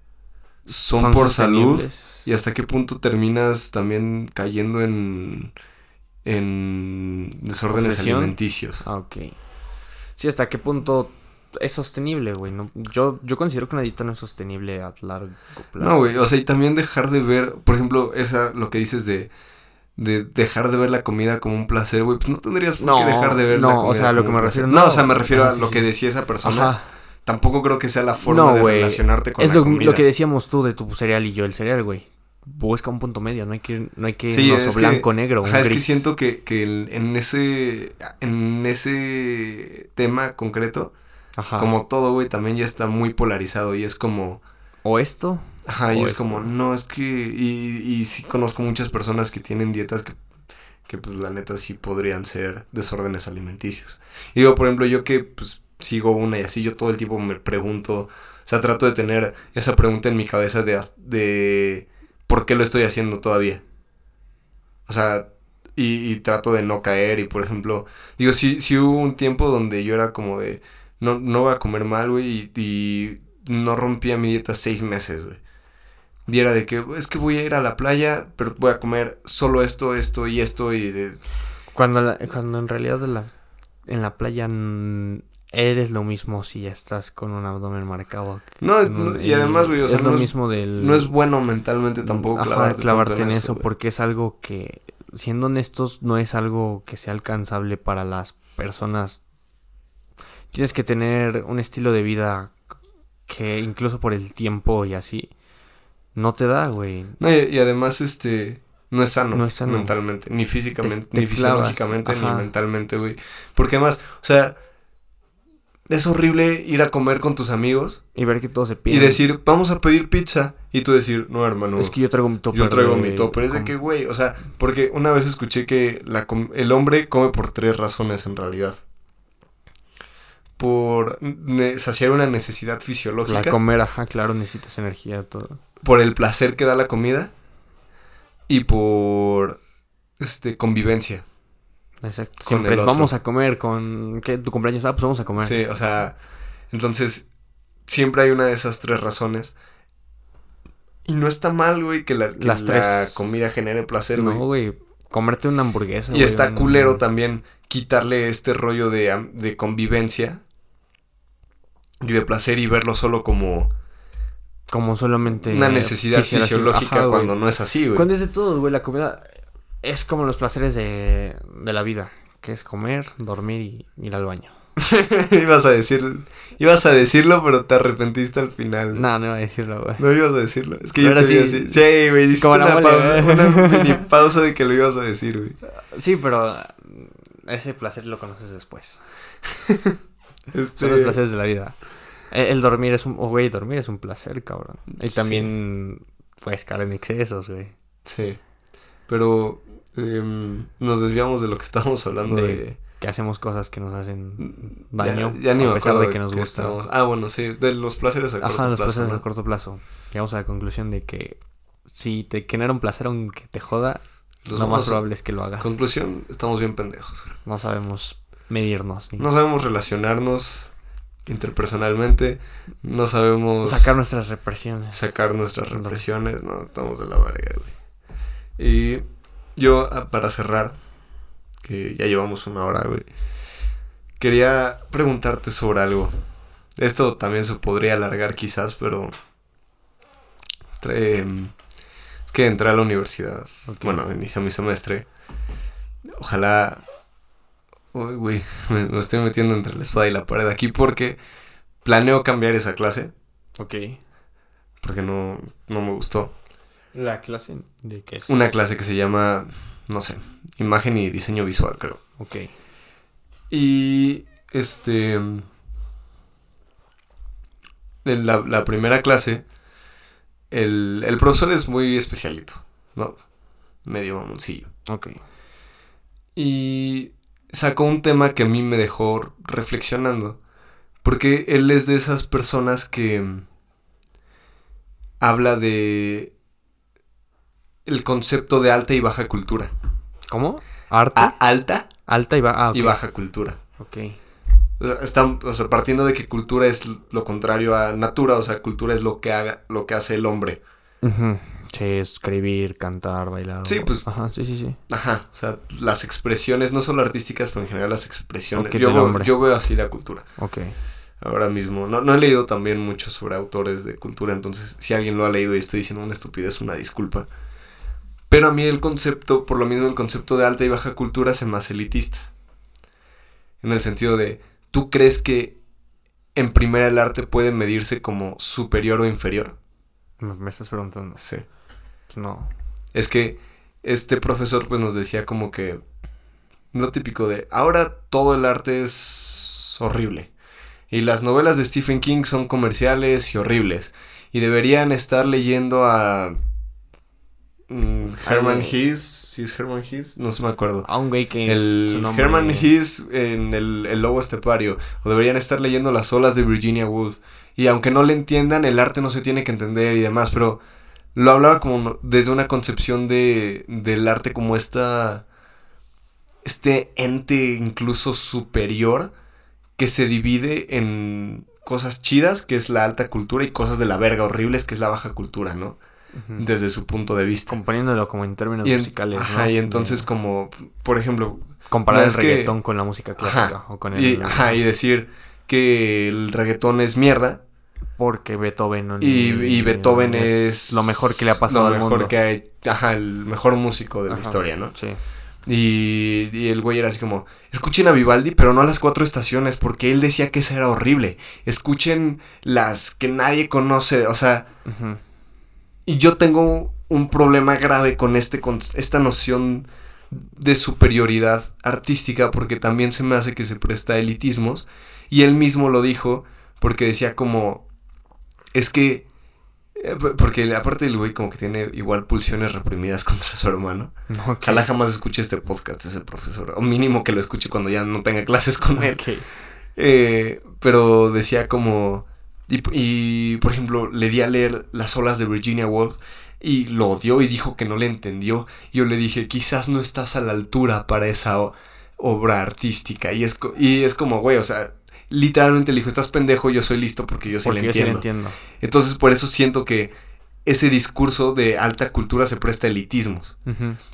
son, por salud y hasta qué punto terminas también cayendo en, en desórdenes alimenticios. Ah, ok. Sí, hasta qué punto es sostenible, güey. No, yo, yo considero que una dieta no es sostenible a largo plazo. No, güey, o sea, y también dejar de ver, por ejemplo, esa, lo que dices de, de dejar de ver la comida como un placer, güey, pues no tendrías por No, qué dejar de ver no, la o comida sea, lo como que un me placer. refiero, No, no. o sea, me refiero Ah, a lo que decía esa persona. Ajá. Tampoco creo que sea la forma No, de relacionarte con Es la lo, comida. lo que decíamos tú de tu cereal y yo el cereal, güey. Busca un punto medio, no hay que, no hay que Sí, es o que- blanco negro, Ajá, es que siento que, que el- en ese en ese tema concreto, Ajá. como todo, güey, también ya está muy polarizado y es como O esto, Ajá, y es esto. como, no, es que, y, y sí conozco muchas personas que tienen dietas que, que pues la neta sí podrían ser desórdenes alimenticios. Y digo, por ejemplo, yo que pues sigo una y así, yo todo el tiempo me pregunto, o sea, trato de tener esa pregunta en mi cabeza de, de por qué lo estoy haciendo todavía. O sea, y, y trato de no caer y por ejemplo, digo, sí, sí hubo un tiempo donde yo era como de, no, no voy a comer mal, güey, y, y no rompía mi dieta seis meses, güey. Y era de que, es que voy a ir a la playa, pero voy a comer solo esto, esto y esto y cuando, cuando en realidad la- en la playa eres lo mismo si ya estás con un abdomen marcado. No, un- y además, güey, o sea, es lo no es- mismo del... No es bueno mentalmente tampoco Ajá, clavarte, clavarte en eso, porque es algo que, siendo honestos, no es algo que sea alcanzable para las personas. Tienes que tener un estilo de vida que incluso por el tiempo y así no te da, güey. No, y, y además, este, no es sano, No es sano. mentalmente, ni físicamente, Te- ni clavas, fisiológicamente, ni mentalmente, güey. Porque además, o sea, es horrible ir a comer con tus amigos Y ver que todo se y pierde. decir, vamos a pedir pizza. Y tú decir, no, hermano. es que yo traigo mi topper. Yo traigo de- mi topper. Es de que, güey, o sea, porque una vez escuché que la el hombre come por tres razones en realidad. por saciar una necesidad fisiológica, La comer, ajá, claro, necesitas energía, todo. por el placer que da la comida y por este convivencia. Exacto. Siempre es, vamos a comer con... ¿Qué? ¿Tu cumpleaños? Ah, pues vamos a comer. Sí, o sea, entonces siempre hay una de esas tres razones. Y no está mal, güey, que la, que Las la tres. comida genere placer, no, güey. güey. Comerte una hamburguesa. Y güey, está culero también quitarle este rollo de, de convivencia y de placer y verlo solo como Como solamente... una necesidad fisiológica. Ajá, güey. cuando no es así, güey. Cuando es de todo, güey, la comida es como los placeres de, de la vida, que es comer, dormir y ir al baño. ibas a decir, ibas a decirlo, pero te arrepentiste al final. No, no iba a decirlo, güey. No ibas a decirlo. Es que Pero yo te vi sí- así. Sí, güey, la una mole, pausa, una mini pausa de que lo ibas a decir, güey. Sí, pero ese placer lo conoces después. Este, Son los placeres de la vida. El, el dormir es un... oh, güey, dormir es un placer, cabrón. Y Sí. también puedes caer en excesos, güey. Sí. Pero em, nos desviamos de lo que estábamos hablando De- de... Que hacemos cosas que nos hacen daño, Ya, ya ni a pesar de que nos gusta. Ah, bueno, sí, de los placeres a corto Ajá, los plazo, placeres ¿no? a corto plazo. Llegamos a la conclusión de que si te genera un placer aunque te joda, Los lo más probable es que lo hagas. Conclusión, estamos bien pendejos. No sabemos medirnos ni No sabemos relacionarnos interpersonalmente, no sabemos sacar nuestras represiones. sacar nuestras represiones, no, estamos de la verga, güey. Y yo, ah, para cerrar, que ya llevamos una hora, güey, quería preguntarte sobre algo. Esto también se podría alargar quizás, pero... em, es que entré a la universidad, bueno, inició mi semestre. Ojalá... Uy, güey, me, me estoy metiendo entre la espada y la pared aquí porque planeo cambiar esa clase Ok. porque no, no me gustó. La clase de qué es. Una clase que se llama, no sé, imagen y diseño visual, creo. Ok. Y este... en la, la primera clase, el, el profesor es muy especialito, ¿no? Medio mamoncillo. Ok. Y sacó un tema que a mí me dejó reflexionando. Porque él es de esas personas que habla de el concepto de alta y baja cultura. ¿Cómo? Arte. A- alta Alta y, ba ah, y baja cultura. Ok. O sea, están, o sea, partiendo de que cultura es lo contrario a natura, o sea, cultura es lo que haga, lo que hace el hombre. Sí, escribir, cantar, bailar. Sí, pues- Ajá, sí, sí, sí. Ajá, o sea, las expresiones, no solo artísticas, pero en general las expresiones. Ok, yo, veo, yo veo así la cultura. Ok. ahora mismo. No, no he leído también mucho sobre autores de cultura, entonces si alguien lo ha leído y estoy diciendo una estupidez, una disculpa. Pero a mí el concepto, por lo mismo el concepto de alta y baja cultura se me hace elitista. En el sentido de, ¿tú crees que en primera el arte puede medirse como superior o inferior? Me, me estás preguntando. Sí. Pues no. Es que este profesor pues nos decía como que lo típico de ahora todo el arte es horrible y las novelas de Stephen King son comerciales y horribles y deberían estar leyendo a mm, Herman Hesse, si es Herman Hesse, no se me acuerdo. A un güey que. El nombre- Herman Hesse en el, el Lobo Estepario. O deberían estar leyendo las olas de Virginia Woolf. Y aunque no le entiendan, el arte no se tiene que entender y demás. Pero lo hablaba como desde una concepción de, del arte como esta. Este ente incluso superior que se divide en cosas chidas, que es la alta cultura, y cosas de la verga horribles, que es la baja cultura, ¿no? Desde su punto de vista. Componiéndolo como en términos Y, en- musicales, ajá, ¿no? y entonces De- como, por ejemplo, Comparar no, el que- reggaetón con la música clásica. Ajá. O con el. Y, ajá, y decir que el reggaetón es mierda Porque Beethoven. no- y, y Beethoven es Lo mejor que le ha pasado lo al mejor mundo. que hay, ajá, el mejor músico de la historia, ¿no? Sí. Y, y el güey era así como, escuchen a Vivaldi, pero no a las cuatro estaciones, porque él decía que esa era horrible. Escuchen las que nadie conoce, o sea, Ujú. Y yo tengo un problema grave con este con esta noción de superioridad artística porque también se me hace que se presta a elitismos y él mismo lo dijo porque decía como es que eh, porque aparte el güey como que tiene igual pulsiones reprimidas contra su hermano. No, ok. Ojalá jamás escuche este podcast ese profesor o mínimo que lo escuche cuando ya no tenga clases con él. Eh, pero decía como... Y, y, por ejemplo, le di a leer Las olas de Virginia Woolf y lo odió y dijo que no le entendió. Yo le dije, quizás no estás a la altura para esa obra artística. Y es, y es como, güey, o sea, literalmente le dijo, estás pendejo, yo soy listo porque yo sí, le, entiendo. entiendo. Entonces por eso siento que ese discurso de alta cultura se presta a elitismos.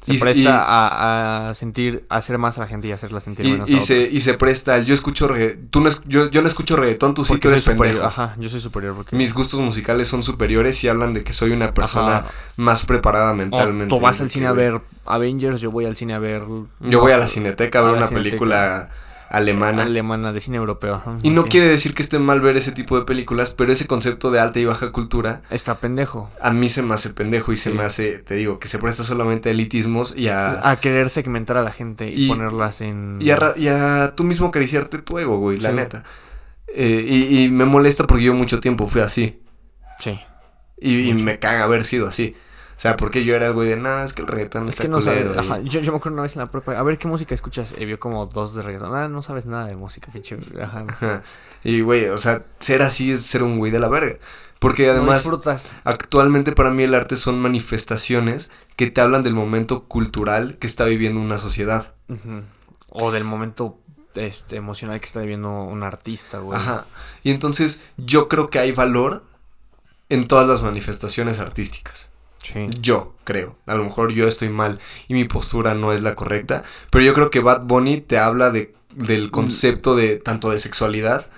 Se presta a, sentir, a hacer más a la gente y hacerla sentir y, menos. Y, se, y se presta al yo escucho reggaetón, tú no, yo, yo no escucho reggaetón, tú sí que eres pendejo. Ajá, yo soy superior. Porque... Mis gustos musicales son superiores y hablan de que soy una persona más preparada mentalmente. tú vas al cine a ver Avengers, yo voy al cine a ver... Yo voy a la cineteca a ver una película alemana. Alemana, de cine europeo. y no quiere decir que esté mal ver ese tipo de películas, pero ese concepto de alta y baja cultura. Está pendejo. A mí se me hace pendejo y se me hace, te digo, que se presta solamente a elitismos y a. A querer segmentar a la gente y, ponerlas en. Y a, y a tú mismo acariciarte tu ego, güey, la neta. Eh, y, y, me molesta porque yo mucho tiempo fui así. Sí. Y, y me caga haber sido así. O sea, porque yo era el güey de, nada, es que el reggaetón es está que no culero, ajá, yo, yo, me acuerdo una vez en la prueba, a ver qué música escuchas, y vio como dos de reggaetón, ah, no sabes nada de música, pinche, ajá. y güey, o sea, ser así es ser un güey de la verga. Porque además, actualmente para mí el arte son manifestaciones que te hablan del momento cultural que está viviendo una sociedad. O del momento este, emocional que está viviendo un artista, güey. Ajá. Y entonces yo creo que hay valor en todas las manifestaciones artísticas. Yo creo. A lo mejor yo estoy mal y mi postura no es la correcta. Pero yo creo que Bad Bunny te habla de, del concepto de tanto de sexualidad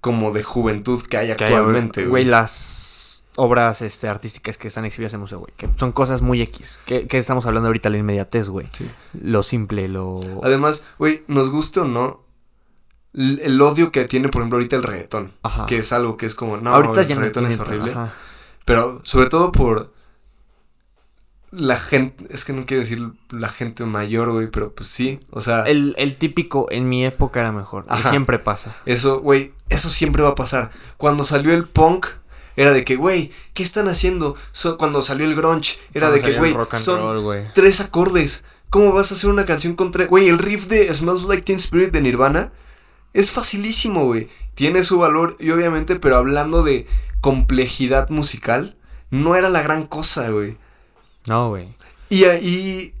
como de juventud que hay actualmente. Güey, las obras este, artísticas que están exhibidas en museo, güey. Que son cosas muy X. Que, estamos hablando ahorita? La inmediatez, güey. Lo simple, lo... Además, güey, nos guste o no, el odio que tiene, por ejemplo, ahorita el reggaetón. Que es algo que es como, no, ahorita el reggaetón es horrible. Pero sobre todo por la gente, es que no quiero decir la gente mayor, güey, pero pues sí, o sea... El, típico en mi época era mejor, siempre pasa. Eso, güey, eso siempre va a pasar. Cuando salió el punk, era de que, güey, ¿qué están haciendo? cuando salió el grunge, era de que, güey, son tres acordes. ¿Cómo vas a hacer una canción con tres? Güey, el riff de Smells Like Teen Spirit de Nirvana es facilísimo, güey. Tiene su valor, y obviamente, pero hablando de complejidad musical, no era la gran cosa, güey. No, güey. Y ahí,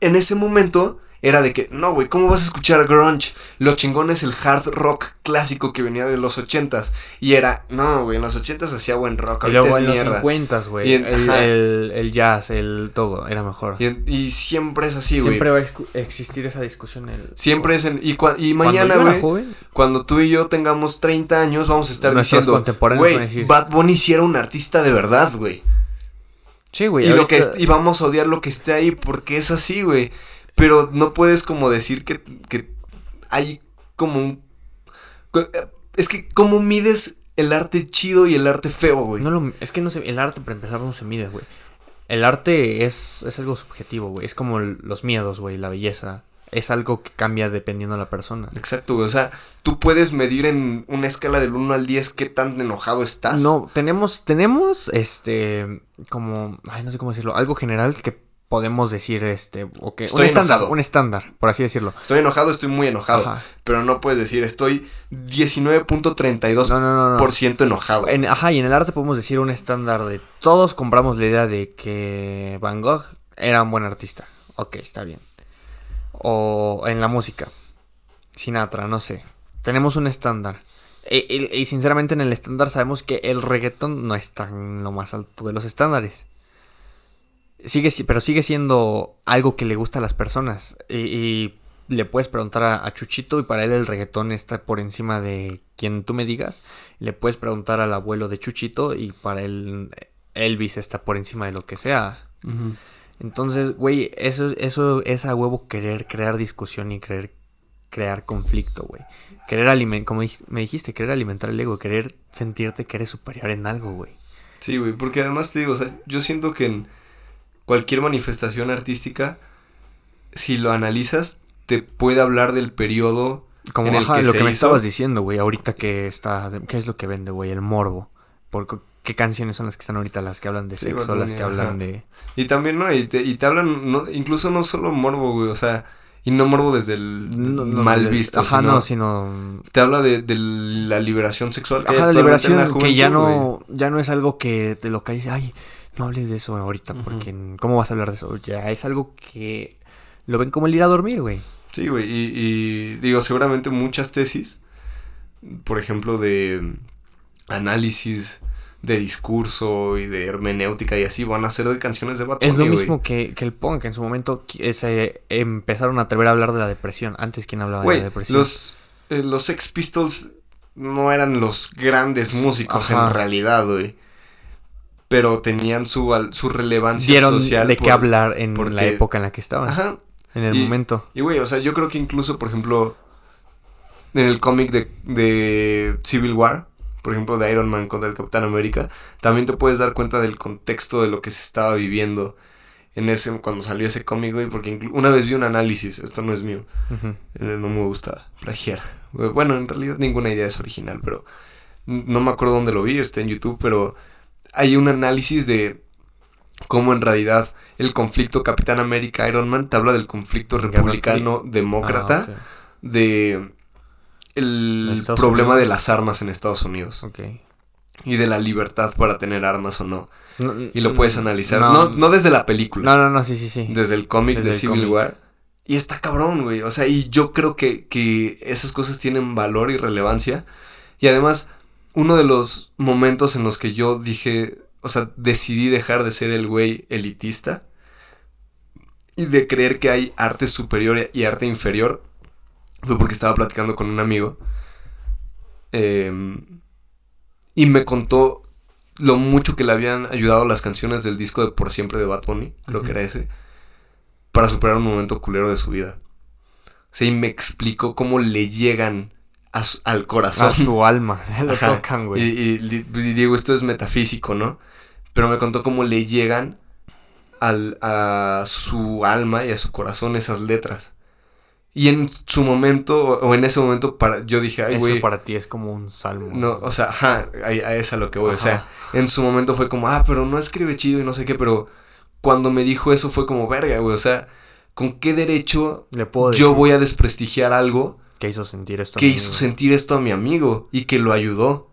en ese momento, era de que, no, güey, ¿cómo vas a escuchar grunge? Lo chingón es el hard rock clásico que venía de los ochentas. Y era, no, güey, en los ochentas hacía buen rock, ahorita y luego es en mierda. los cincuentas, güey, el, el, jazz, el todo, era mejor. Y, siempre es así, güey. Siempre va a existir esa discusión. El... Siempre es en... Y, y mañana, güey, cuando tú y yo tengamos 30 años, vamos a estar diciendo, güey, Bad Bunny sí era un artista de verdad, güey. Sí, güey. Y, lo que y vamos a odiar lo que esté ahí porque es así, güey. Pero no puedes como decir que, que hay como un... Es que, ¿cómo mides el arte chido y el arte feo, güey? No lo, es que no sé, el arte para empezar no se mide, güey. El arte es, es algo subjetivo, güey. Es como los miedos, güey, la belleza es algo que cambia dependiendo de la persona. Exacto. O sea, tú puedes medir en una escala del 1 al 10 qué tan enojado estás. No, tenemos, tenemos, este, como, ay, no sé cómo decirlo, algo general que podemos decir, este, o que, un estándar, un estándar, por así decirlo. Estoy enojado, estoy muy enojado, pero no puedes decir, estoy 19.32% no, no, no, enojado. En, ajá, y en el arte podemos decir un estándar de todos compramos la idea de que Van Gogh era un buen artista. Ok, está bien o en la música. Sinatra, no sé. Tenemos un estándar. E, y, sinceramente en el estándar sabemos que el reggaeton no está en lo más alto de los estándares. Sigue, pero sigue siendo algo que le gusta a las personas. Y, le puedes preguntar a, Chuchito y para él el reggaetón está por encima de quien tú me digas. Le puedes preguntar al abuelo de Chuchito y para él Elvis está por encima de lo que sea. Entonces, güey, eso, eso es a huevo querer crear discusión y querer crear conflicto, güey. Querer alimentar, como me dijiste, querer alimentar el ego, querer sentirte que eres superior en algo, güey. Sí, güey, porque además te digo, o sea, yo siento que en cualquier manifestación artística, si lo analizas, te puede hablar del periodo como en el que lo que me estabas diciendo, güey, ahorita que está, ¿qué es lo que vende, güey? El morbo. Porque qué canciones son las que están ahorita, las que hablan de sexo, las que hablan de... Y también, ¿no? Y te, y te hablan, no, incluso no solo morbo, güey, o sea, Y no morbo desde el No, no, mal visto. Ajá, sino no, sino. Te habla de, de la liberación sexual. que Ajá, la liberación que ya güey. no, ya no es algo que te lo caes. Ay, no hables de eso ahorita, porque ¿cómo vas a hablar de eso? Ya es algo que lo ven como el ir a dormir, güey. Sí, güey. Y, y digo, seguramente muchas tesis, por ejemplo, de análisis de discurso y de hermenéutica y así, van a ser de canciones de Bad Es lo Bunny, mismo que, que el punk. En su momento se empezaron a atrever a hablar de la depresión. Antes, ¿quién hablaba de la depresión? los, eh, los Sex Pistols no eran los grandes músicos Ajá. en realidad, güey. Pero tenían su, su relevancia Dieron social. de por- qué hablar en porque- la época en la que estaban. Ajá. En el Y- momento. Y, güey, o sea, yo creo que incluso, por ejemplo, en el cómic de, de Civil War, por ejemplo, de Iron Man contra el Capitán América, también te puedes dar cuenta del contexto de lo que se estaba viviendo en ese cuando salió ese cómic, güey, porque una vez vi un análisis, esto no es mío, eh, no me gusta plagiar. Bueno, en realidad ninguna idea es original, pero no me acuerdo dónde lo vi, está en YouTube, pero hay un análisis de cómo en realidad el conflicto Capitán América Iron Man te habla del conflicto Guerra republicano demócrata Ah, de el ¿En Estados problema Unidos? de las armas en Estados Unidos Ok. y de la libertad para tener armas o no. No, Y lo puedes mm, analizar, no, no, desde la película, No, no, no, sí, sí, sí. desde el cómic Desde de el Civil. War. Y está cabrón, güey. O sea, y yo creo que, que esas cosas tienen valor y relevancia. Y además, uno de los momentos en los que yo dije, o sea, decidí dejar de ser el güey elitista y de creer que hay arte superior y arte inferior, fue porque estaba platicando con un amigo. em, y me contó lo mucho que le habían ayudado las canciones del disco de Por Siempre de Bad Bunny, creo que era ese, para superar un momento culero de su vida. O sea, y me explicó cómo le llegan a su- al corazón. A su alma. Ajá. tocan, güey. y pues, y digo, esto es metafísico, ¿no? Pero me contó cómo le llegan al, a su alma y a su corazón esas letras. Y en su momento, o en ese momento, para, yo dije, ay, Eso güey. para ti es como un salmo. No, o sea, ajá, a, a eso a lo que voy. O sea, en su momento fue como, ah, pero no escribe chido y no sé qué, pero cuando me dijo eso fue como, verga, güey. O sea, ¿con qué derecho Le puedo yo decir voy a desprestigiar algo que hizo sentir esto. a que mi hizo amigo. sentir esto a mi amigo y que lo ayudó?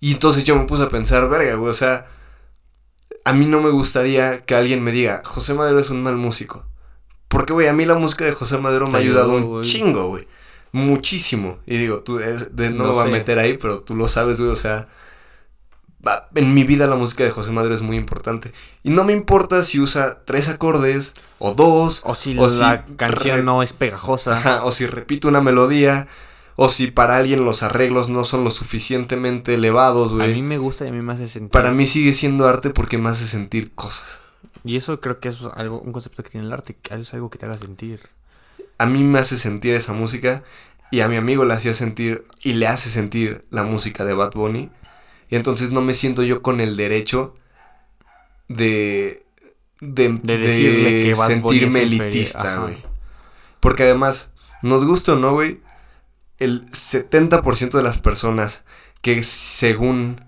Y entonces yo me puse a pensar, verga, güey, o sea, a mí no me gustaría que alguien me diga, José Madero es un mal músico. Porque, güey, a mí la música de José Madero me ha ayudado un güey. chingo, güey. Muchísimo. Y digo, tú, es- de- no, No me voy a meter ahí, pero tú lo sabes, güey, o sea... va- En mi vida la música de José Madero es muy importante. Y no me importa si usa tres acordes o dos. O si o la si canción no es pegajosa. Ajá, o si repite una melodía. O si para alguien los arreglos no son lo suficientemente elevados, A mí güey. me gusta y a mí me hace sentir. Para mí sigue siendo arte porque me hace sentir cosas. Y eso creo que es algo, un concepto que tiene el arte, que es algo que te haga sentir. A mí me hace sentir esa música. Y a mi amigo le hacía sentir y le hace sentir la música de Bad Bunny. Y entonces no me siento yo con el derecho de. de, De decirle que Bad Bunny sentirme elitista, güey. Porque además, nos gusta o no, güey, el 70% de las personas que según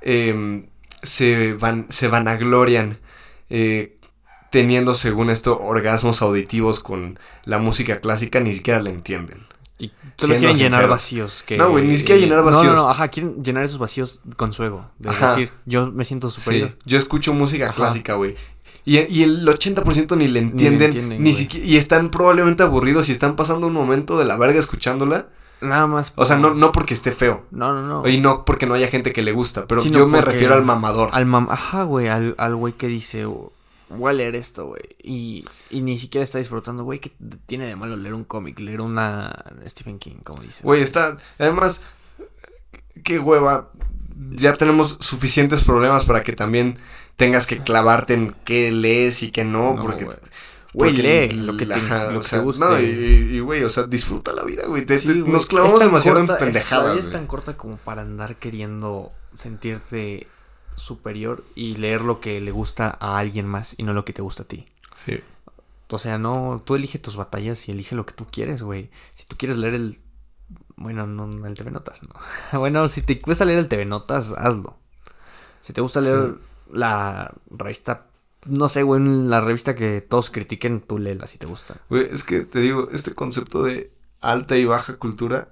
em, se, van, se vanaglorian eh, teniendo, según esto, orgasmos auditivos con la música clásica, ni siquiera la entienden. Y Siendo quieren llenar vacíos. Que... No, güey, ni siquiera llenar No, vacíos. no, no, ajá, quieren llenar esos vacíos con su ego. De Ajá. decir, yo me siento superior. Sí, yo escucho música Ajá. clásica, güey. Y, y el 80% ni le entienden, ni, entienden, siquiera, y están probablemente aburridos y están pasando un momento de la verga escuchándola. Nada más. O sea, no, no porque esté feo. No, no, no. Y no porque no haya gente que le gusta, pero Sino yo me refiero al mamador. Al mam... Ajá, güey, al, al güey que dice, "Oh, voy a leer esto, güey. Y, y ni siquiera está disfrutando, güey, que tiene de malo leer un cómic, leer una Stephen King, como dices. Güey, está. Además, qué hueva. Ya tenemos suficientes problemas para que también tengas que clavarte en qué lees y qué no. No, porque. Güey, lee lo que te, ajá, lo o que sea, te guste. No, y, güey, o sea, disfruta la vida, güey. Sí, nos clavamos demasiado corta- en es- la pendejadas, vida es tan corta como para andar queriendo sentirte superior y leer lo que le gusta a alguien más y no lo que te gusta a ti. Sí. O sea, no, tú elige tus batallas y elige lo que tú quieres, güey. Si tú quieres leer el... Bueno, no, el TV Notas, no. bueno, si te cuesta leer el TV Notas, hazlo. Si te gusta leer la revista no sé, güey, en la revista que todos critiquen, tú léela si te gusta. Güey, es que te digo, este concepto de alta y baja cultura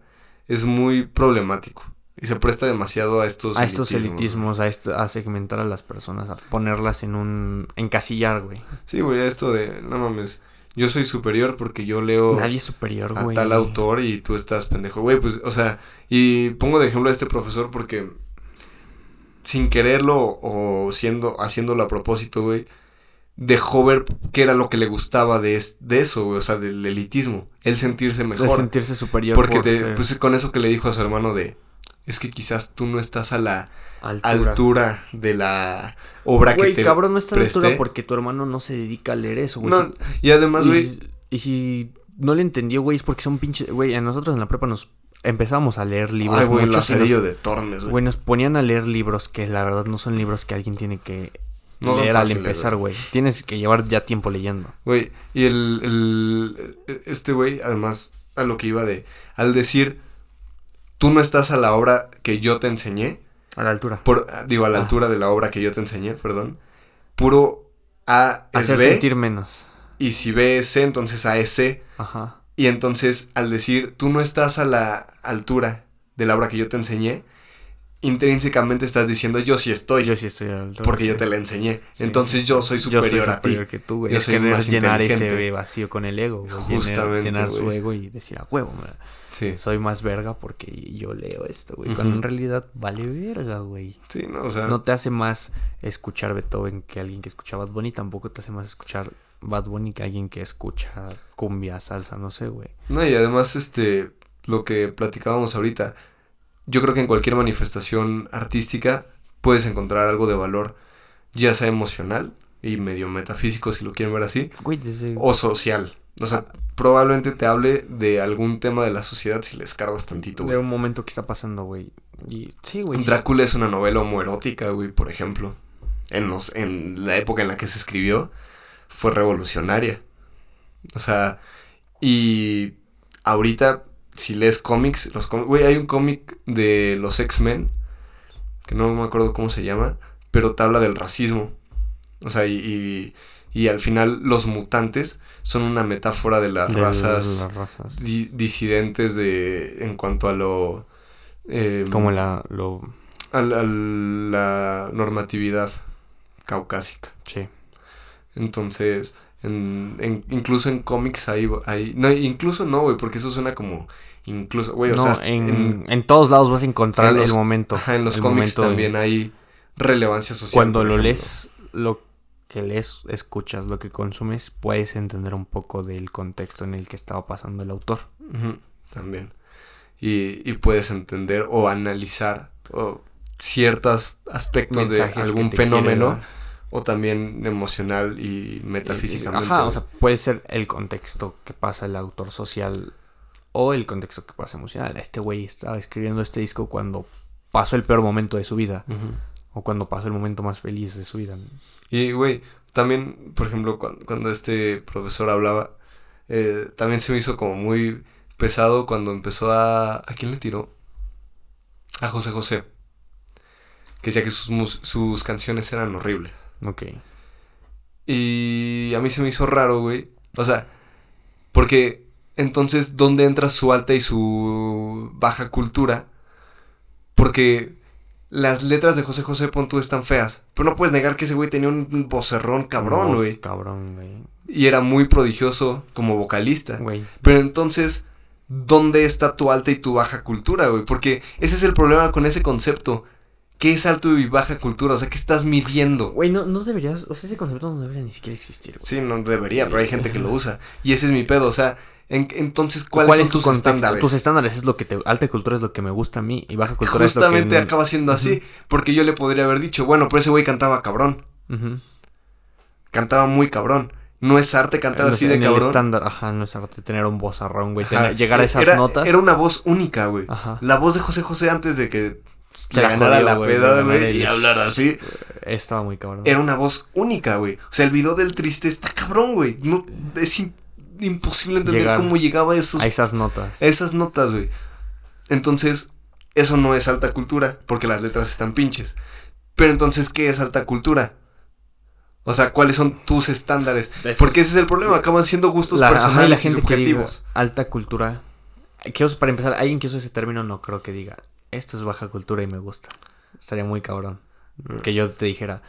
es muy problemático. Y se presta demasiado a estos A estos elitismos, a, esto, a segmentar a las personas, a ponerlas en un... encasillar, güey. Sí, güey, esto de, no mames, yo soy superior porque yo leo Nadie es superior, a güey. tal autor y tú estás pendejo. Güey, pues, o sea, y pongo de ejemplo a este profesor porque sin quererlo o siendo, haciéndolo a propósito, güey, dejó ver qué era lo que le gustaba de, es- de eso, güey, o sea, del elitismo. El sentirse mejor. sentirse superior Porque por te, pues con eso que le dijo a su hermano de, es que quizás tú no estás a la altura. altura de la obra Güey, que te cabrón, no está a la altura porque tu hermano no se dedica a leer eso, güey. No, y además, y, güey, si- y si no le entendió, güey, es porque son pinches... Güey, a nosotros en la prepa nos empezamos a leer libros. ay, güey, el lazarillo de Tormes, güey. Güey, nos ponían a leer libros que la verdad no son libros que alguien tiene que No leer al empezar, güey. Tienes que llevar ya tiempo leyendo. Güey, y el, el- este güey, además, a lo que iba de, al decir, tú no estás a la obra que yo te enseñé, A la altura. por, digo, a la Ah. altura de la obra que yo te enseñé, perdón, puro A es Hacer B, sentir menos. y si B es C, entonces A es C, Ajá. Y entonces al decir, tú no estás a la altura de la obra que yo te enseñé, intrínsecamente estás diciendo, yo sí estoy, Yo sí estoy a la altura. porque yo te la enseñé, Sí, entonces yo soy superior a ti. que tú, güey. Yo soy más llenar inteligente. ese vacío con el ego, güey. Llenar- Justamente, Llenar, su güey. ego y decir, a huevo, man, Sí, soy más verga porque yo leo esto, güey. Cuando en realidad vale verga, güey. sí, no, o sea, No te hace más escuchar Beethoven que alguien que escucha Bad Bunny. Tampoco te hace más escuchar Bad Bunny que alguien que escucha cumbia, salsa, no sé, güey. No, y además, este, lo que platicábamos ahorita, yo creo que en cualquier manifestación artística puedes encontrar algo de valor, ya sea emocional y medio metafísico, si lo quieren ver así, Güey, desde... o social. O sea, probablemente te hable de algún tema de la sociedad si le escarbas tantito, de güey. un momento que está pasando, güey. Y sí, güey. sí. Drácula es una novela homoerótica, güey, por ejemplo. En, los, en la época en la que se escribió, fue revolucionaria. O sea, y ahorita, si lees cómics, los cómics, güey, hay un cómic de los X-Men, que no me acuerdo cómo se llama, pero te habla del racismo. O sea, y, y, y al final los mutantes son una metáfora de las De razas las razas. di- disidentes de en cuanto a lo eh, Como la... Lo... al- a la normatividad caucásica Sí. Entonces en, en- incluso en cómics hay, hay no incluso no güey porque eso suena como incluso güey o no, sea en, en, en todos lados vas a encontrar en los- el momento. ajá, en los cómics de- también hay relevancia social Cuando lo lees, lo que lees, escuchas, lo que consumes, puedes entender un poco del contexto en el que estaba pasando el autor. También y, y puedes entender o analizar o ciertos aspectos de Mensajes algún fenómeno. O también emocional y metafísicamente. Ajá, o sea, puede ser el contexto que pasa el autor social o el contexto que pasa emocional. Este güey estaba escribiendo este disco cuando pasó el peor momento de su vida o cuando pasó el momento más feliz de su vida. Y, güey, también, por ejemplo, cuando, cuando este profesor hablaba, eh, también se me hizo como muy pesado cuando empezó a... ¿A quién le tiró? A José José. Que decía que sus, sus canciones eran horribles. Ok. Y a mí se me hizo raro, güey. O sea, porque entonces, ¿dónde entra su alta y su baja cultura? Porque las letras de José José Pontú están feas. Pero no puedes negar que ese güey tenía un vocerrón cabrón, güey. Cabrón, güey. Y era muy prodigioso como vocalista. Güey. Pero entonces, ¿dónde está tu alta y tu baja cultura, güey? Porque ese es el problema con ese concepto. ¿Qué es alto y baja cultura? O sea, ¿qué estás midiendo? Güey, no, no deberías, o sea, ese concepto no debería ni siquiera existir. güey. Sí, no debería, pero hay gente que lo usa. Y ese es mi pedo, o sea, en- entonces, ¿cuáles son es tu tus contexto? estándares? Tus estándares es lo que te... Alta cultura es lo que me gusta a mí y baja cultura Justamente es lo que... acaba siendo así, porque yo le podría haber dicho, bueno, pero ese güey cantaba cabrón, cantaba muy cabrón. No es arte cantar así de cabrón. estándar, ajá, no es arte tener un vozarrón, güey. Ajá, tener- llegar a esas era, notas. Era una voz única, güey. Ajá. La voz de José José antes de que Se ganara jodió, la güey, peda, güey, y hablar así. Estaba muy cabrón. Era una voz única, güey. O sea, el video del triste está cabrón, güey. No, es im- imposible entender Llegar cómo llegaba a esos A esas notas. esas notas, güey. Entonces, eso no es alta cultura, porque las letras están pinches. Pero entonces, ¿qué es alta cultura? O sea, ¿cuáles son tus estándares? Eso. Porque ese es el problema, acaban siendo gustos La, ajá, y personales la y gente que diga subjetivos. alta cultura. Que usa- para empezar, alguien que usa ese término no creo que diga, esto es baja cultura y me gusta. Estaría muy cabrón. Mm. Que yo te dijera,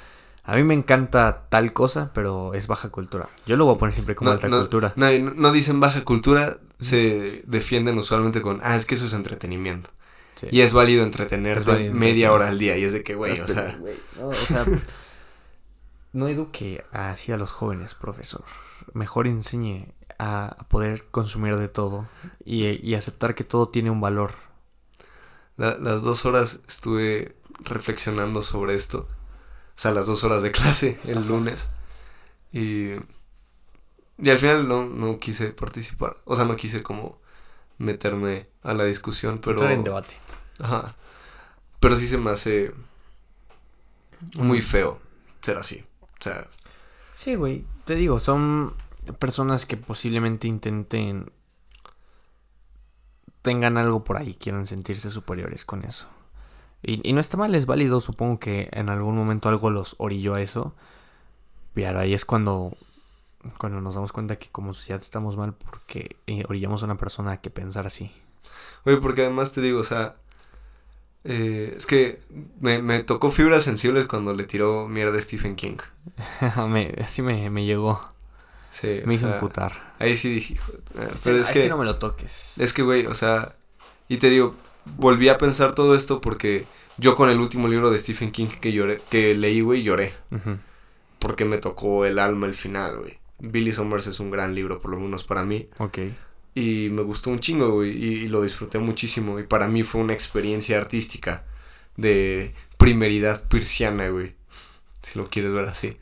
a mí me encanta tal cosa, pero es baja cultura. Yo lo voy a poner siempre como No, alta no, cultura. No, no- no dicen baja cultura, se defienden usualmente con, ah, es que eso es entretenimiento. Sí. Y es válido entretenerte Es válido media hora al día. Y es de que, güey, o sea, o sea, no eduque así a los jóvenes, profesor. Mejor enseñe a, a poder consumir de todo y, y aceptar que todo tiene un valor. La- las dos horas estuve reflexionando sobre esto. O sea, las dos horas de clase el lunes. Y, y al final no, no quise participar. O sea, no quise como meterme a la discusión, pero... Entrar en debate. Ajá. Pero sí se me hace muy feo ser así. O sea, Sí, güey. Te digo, son personas que posiblemente intenten tengan algo por ahí, quieran sentirse superiores con eso. Y, y no está mal, es válido, supongo que en algún momento algo los orilló a eso. Pero ahí es cuando, cuando nos damos cuenta que como sociedad estamos mal porque eh, orillamos a una persona a que pensar así. Oye, porque además te digo, o sea, eh, es que me, me tocó fibras sensibles cuando le tiró mierda a Stephen King. me, así me, me llegó, Sí, me hizo sea, emputar. ahí sí dije, hijo, pero es Así que, no me lo toques. es que, güey, o sea, y te digo, volví a pensar todo esto porque yo con el último libro de Stephen King que lloré, que leí, güey, lloré. Porque me tocó el alma el final, güey. Billy Summers es un gran libro, por lo menos para mí. Ok. Y me gustó un chingo, güey. Y, y lo disfruté muchísimo. Y para mí fue una experiencia artística de primeridad pirciana, güey. Si lo quieres ver así.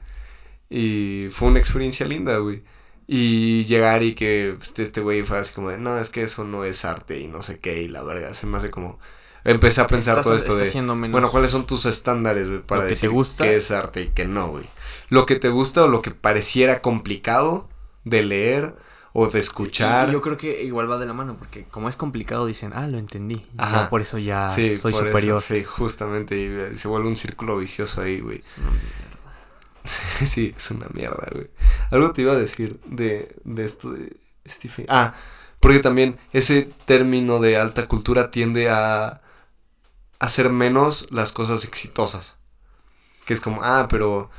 Y fue una experiencia linda, güey. Y llegar y que este este güey fue así como de, no, es que eso no es arte y no sé qué. Y la verga, se me hace como... Empecé a pensar Estás- todo esto de... Bueno, ¿cuáles son tus estándares, güey? Para que decir qué es arte y qué no, güey. Lo que te gusta o lo que pareciera complicado de leer o de escuchar. Y Yo creo que igual va de la mano, porque como es complicado, dicen, ah, lo entendí. Ajá. Ya por eso ya sí, soy por eso, superior. sí, justamente. Y eh, se vuelve un círculo vicioso ahí, güey. No, sí, es una mierda, güey. Algo te iba a decir de, de esto de Stephen. Ah, porque también ese término de alta cultura tiende a hacer menos las cosas exitosas. Que es como, ah, pero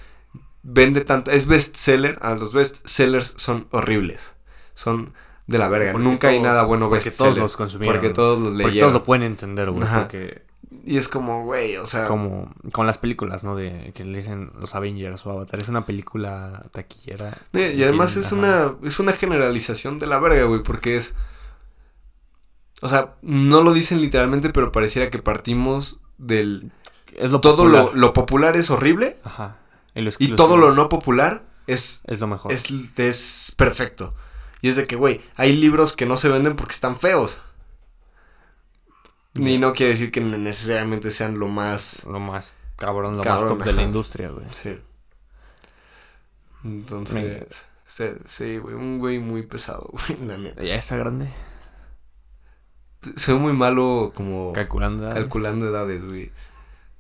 vende tanto. Es bestseller. Ah, los bestsellers son horribles. Son de la verga. Porque Nunca hay nada bueno porque bestseller. todos los consumieron. Porque todos los Porque leyeron. todos lo pueden entender, güey. Porque Y es como, güey, o sea. como con las películas, ¿no? De que le dicen los Avengers o Avatar. Es una película taquillera. Eh, Y además tienen- es ajá. una, es una generalización de la verga, güey, porque es... O sea, no lo dicen literalmente, pero pareciera que partimos del... Es lo todo popular. lo, lo popular es horrible Ajá. Y, todo lo no popular es, Es lo mejor. es, es perfecto. Y es de que, güey, hay libros que no se venden porque están feos. Ni no quiere decir que necesariamente sean lo más... Lo más cabrón, lo Cabrón, más top de la industria, güey. Sí. Entonces... sí, Sí, güey, un güey muy pesado, güey, la neta. Ya está grande. Soy muy malo como Calculando. edades. calculando edades, güey.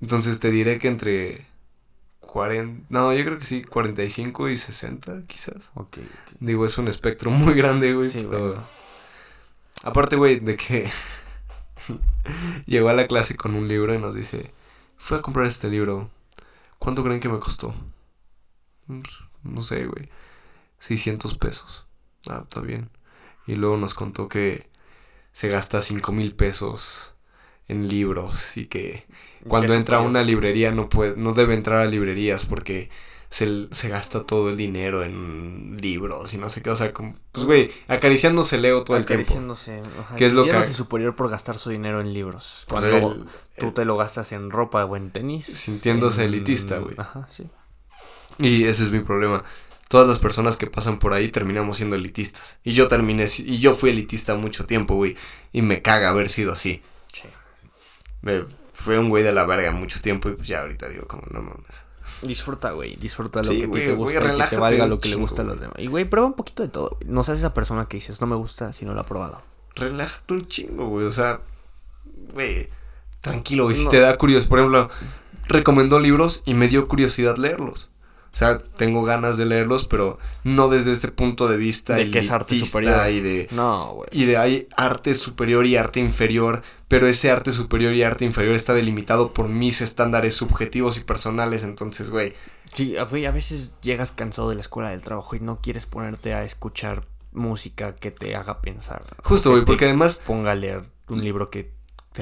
Entonces te diré que entre 40, no, yo creo que sí, 45 y 60 quizás. Ok. Digo, es un espectro muy grande, güey. Sí, pero- bueno. Aparte, güey, de que llegó a la clase con un libro y nos dice, fui a comprar este libro. ¿Cuánto creen que me costó? Pues, No sé, güey. 600 pesos. Ah, está bien. Y luego nos contó que se gasta 5 mil pesos en libros y que cuando entra a una librería no puede, no debe entrar a librerías porque se, se gasta todo el dinero en libros y no sé qué, o sea, como, pues güey, acariciándose Leo todo el tiempo. Acariciándose, ¿Qué es lo que superior por gastar su dinero en libros. Pues Cuando tú te lo gastas en ropa o en tenis. Sintiéndose en- elitista, güey. Ajá, sí. Y ese es mi problema. Todas las personas que pasan por ahí terminamos siendo elitistas. Y yo terminé, y yo fui elitista mucho tiempo, güey. Y me caga haber sido así. Me, fue un güey de la verga mucho tiempo y pues ya ahorita digo como no mames. Disfruta, güey. Disfruta lo Sí, que güey, te güey, gusta y que te valga lo que le gusta a los demás. Y, güey, prueba un poquito de todo. güey. No seas esa persona que dices, no me gusta si no lo ha probado. Relájate un chingo, güey. O sea, güey, tranquilo, güey. Si te da curiosidad, por ejemplo, recomendó libros y me dio curiosidad leerlos. O sea, tengo ganas de leerlos, pero no desde este punto de vista De que es arte superior. y de No, güey. y de hay arte superior y arte inferior, pero ese arte superior y arte inferior está delimitado por mis estándares subjetivos y personales, entonces, güey, Sí, a- güey, a veces llegas cansado de la escuela del trabajo y no quieres ponerte a escuchar música que te haga pensar. justo, güey, porque además Ponga a leer un libro que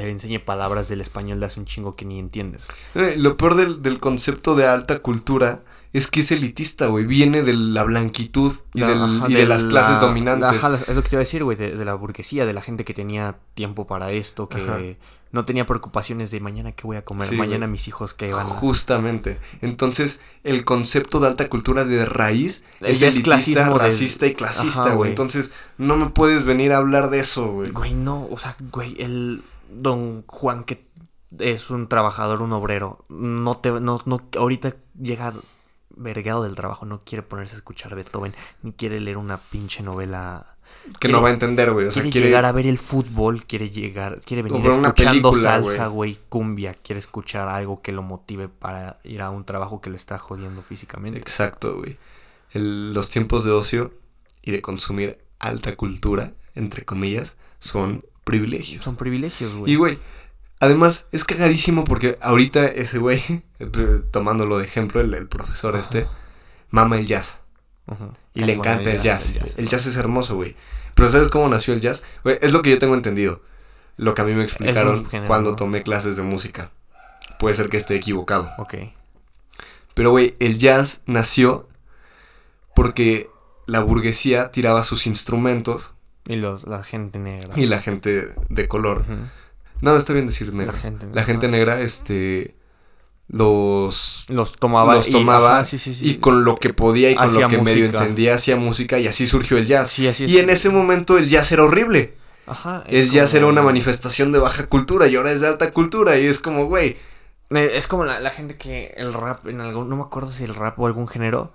te enseñe palabras del español de hace un chingo que ni entiendes. eh, lo peor del, del concepto de alta cultura es que es elitista, güey, viene de la blanquitud y, del- Ajá, y de, las la- clases dominantes. Ajá, es lo que te iba a decir, güey, de, de la burguesía, de la gente que tenía tiempo para esto, que Ajá. no tenía preocupaciones de mañana qué voy a comer, Sí, mañana güey. mis hijos que van a... Justamente. Entonces, el concepto de alta cultura de raíz es es elitista, de- racista y clasista, güey. Entonces, no me puedes venir a hablar de eso, güey. Güey, no, o sea, güey, el don Juan que es un trabajador, un obrero, no te, no, no, ahorita llega vergado del trabajo, no quiere ponerse a escuchar Beethoven, ni quiere leer una pinche novela. Que quiere- no va a entender, güey. O sea, quiere, quiere... llegar a ver el fútbol, quiere llegar, quiere venir escuchando película, salsa, güey, cumbia, quiere escuchar algo que lo motive para ir a un trabajo que le está jodiendo físicamente. Exacto, güey. Los tiempos de ocio y de consumir alta cultura, entre comillas, son privilegios. Son privilegios, güey. Y, güey, además es cagadísimo porque ahorita ese güey, tomándolo de ejemplo, el, el profesor Ajá. este, mama el jazz. Y Es le encanta el jazz. El jazz es hermoso, güey. Pero ¿sabes cómo nació el jazz? Güey, es lo que yo tengo entendido. Lo que a mí me explicaron género, cuando ¿no? tomé clases de música. Puede ser que esté equivocado. Ok. Pero, güey, el jazz nació porque la burguesía tiraba sus instrumentos Y los, la gente negra. y la gente de color. No, está bien decir La negra. gente La gente negra, este, los, los tomaba, los y- tomaba ajá, sí, sí, sí. y con lo que podía y con Hacía lo que medio entendía hacía música y así surgió el jazz. Así. Y en ese momento el jazz era horrible. Ajá, El jazz era una manifestación de baja cultura y ahora es de alta cultura y es como, güey, Es como la, la gente que el rap, en algún, no me acuerdo si el rap o algún género,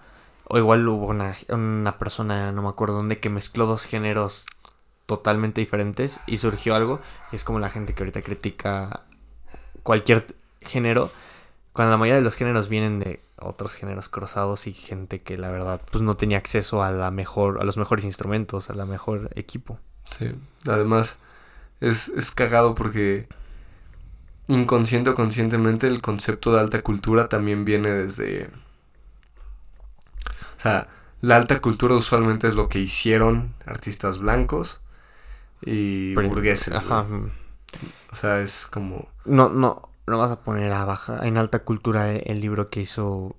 o igual hubo una, una persona, no me acuerdo dónde, que mezcló dos géneros totalmente diferentes y surgió algo. Es como la gente que ahorita critica cualquier género, cuando la mayoría de los géneros vienen de otros géneros cruzados y gente que la verdad pues no tenía acceso a la mejor, a los mejores instrumentos, a la mejor equipo. Sí, además es, es cagado porque inconsciente o conscientemente el concepto de alta cultura también viene desde... O sea, la alta cultura usualmente es lo que hicieron artistas blancos y Pero- burgueses. Ajá. güey. O sea, es como... No, no, no vas a poner a baja en alta cultura el, el libro que hizo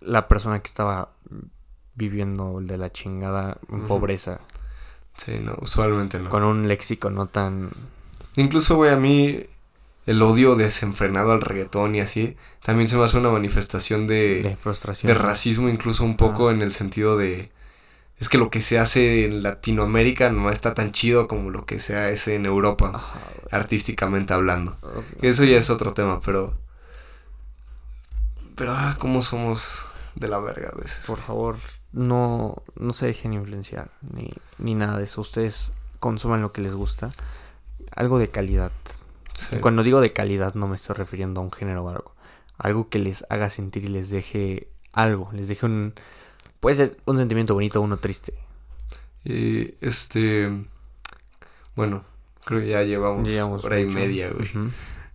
la persona que estaba viviendo de la chingada en pobreza Sí, no, usualmente no. con un léxico no tan Incluso, güey, a mí el odio desenfrenado al reggaetón y así también se me hace una manifestación de, de, frustración. de racismo incluso un poco Ah. en el sentido de es que lo que se hace en Latinoamérica no está tan chido como lo que se hace en Europa Ajá, artísticamente hablando. Eso ya es otro tema, pero pero ah, cómo somos de la verga a veces. Por favor, no, no se dejen influenciar ni, ni nada de eso. Ustedes consuman lo que les gusta. Algo de calidad. Sí. Cuando digo de calidad no me estoy refiriendo a un género o algo. Algo que les haga sentir y les deje algo. Les deje un... Puede ser un sentimiento bonito o uno triste. Y este bueno, creo que ya llevamos, Llevamos hora y media, güey.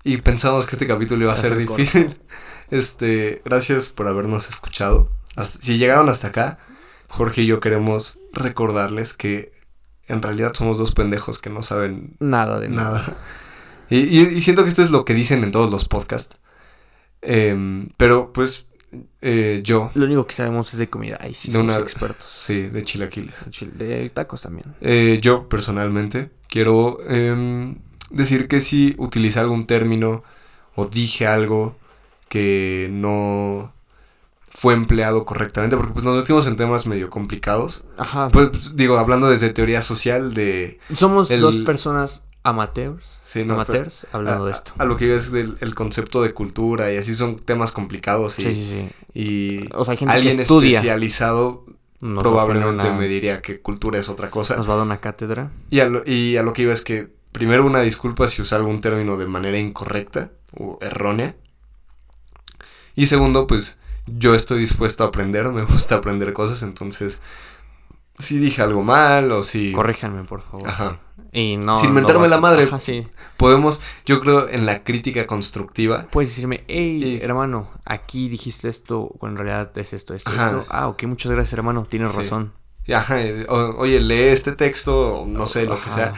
Y pensamos que este capítulo iba a ser corto. difícil. Este, gracias por habernos escuchado. Hasta- si llegaron hasta acá, Jorge y yo queremos recordarles que en realidad somos dos pendejos que no saben Nada de nada. Y, y- y siento que esto es lo que dicen en todos los podcasts. Em, pero pues eh, yo, Lo único que sabemos es de comida. Ahí sí De somos una- expertos. sí, de chilaquiles. De chile- De tacos también. Eh, yo personalmente quiero em, decir que si utilicé algún término o dije algo que no fue empleado correctamente, porque pues nos metimos en temas medio complicados. Ajá. Pues pues, digo, hablando desde teoría social de... Somos el- dos personas amateurs. Sí, no, amateurs hablando a, de esto. a lo que iba es del el concepto de cultura y así son temas complicados y, Sí, sí, sí. y O sea, hay gente alguien que estudia. especializado Nos probablemente una- me diría que cultura es otra cosa. Nos va a dar una cátedra. Y a, lo, y a lo que iba es que, primero, una disculpa si usé algún término de manera incorrecta o errónea. Y segundo, pues yo estoy dispuesto a aprender, me gusta aprender cosas, entonces si dije algo mal o si... Corríjanme, por favor. Ajá. Y no, Sin mentarme la madre. Ajá, sí. Podemos, yo creo, en la crítica constructiva. Puedes decirme, hey, Y- hermano, aquí dijiste esto, cuando en realidad es esto, esto, Ajá. esto. Ah, ok, muchas gracias, hermano, tienes Sí. razón. Ajá, o- oye, lee este texto, no sé, lo que sea.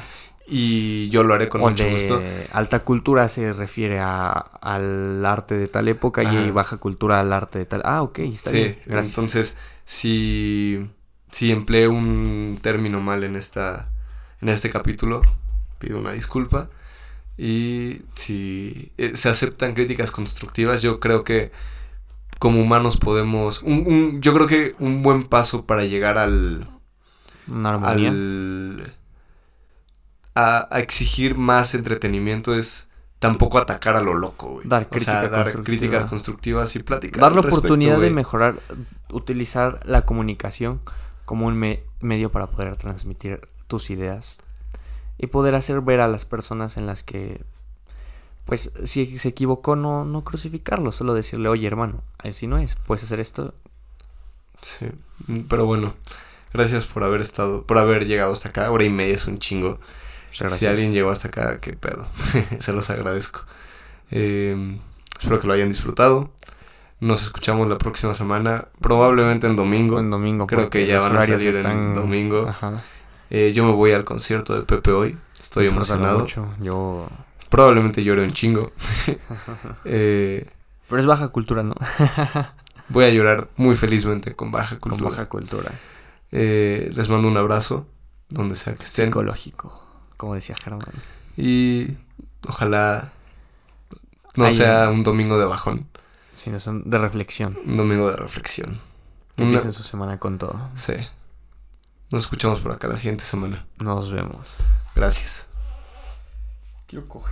Y yo lo haré con o mucho de gusto. alta cultura se refiere a, al arte de tal época Ajá. y baja cultura al arte de tal. Ah, ok, está Sí, bien. Gracias. entonces, si, si empleé un término mal en esta en este capítulo, pido una disculpa. Y si eh, se aceptan críticas constructivas, yo creo que como humanos podemos... Un, un- yo creo que un buen paso para llegar al... Una armonía. al a, a exigir más entretenimiento es tampoco atacar a lo loco, güey. Dar o sea, crítica dar constructiva. críticas constructivas y platicar. Dar la respecto, oportunidad de mejorar, utilizar la comunicación como un me- medio para poder transmitir tus ideas y poder hacer ver a las personas en las que, pues, si se equivocó, no, no crucificarlo, solo decirle, oye, hermano, así no es, puedes hacer esto. Sí, pero bueno, gracias por haber estado, por haber llegado hasta acá. Hora y media es un chingo. Si alguien llegó hasta acá, qué pedo. Se los agradezco. Eh, espero que lo hayan disfrutado. Nos escuchamos la próxima semana, probablemente en domingo. En domingo. Creo que ya van a salir en están- domingo. Ajá. Eh, yo me voy al concierto de Pepe hoy. Estoy Disfrútalo emocionado. mucho. Yo... Probablemente llore un chingo. Eh, Pero es baja cultura, ¿no? voy a llorar muy felizmente con baja Con cultura. baja cultura. Eh, les mando un abrazo, donde sea que estén. Psicológico, como decía Germán. Y ojalá no sea un domingo de bajón, Sino son de reflexión. un domingo de reflexión. Una- Empiecen su semana con todo. Sí. Nos escuchamos por acá la siguiente semana. Nos vemos. Gracias. Quiero coger.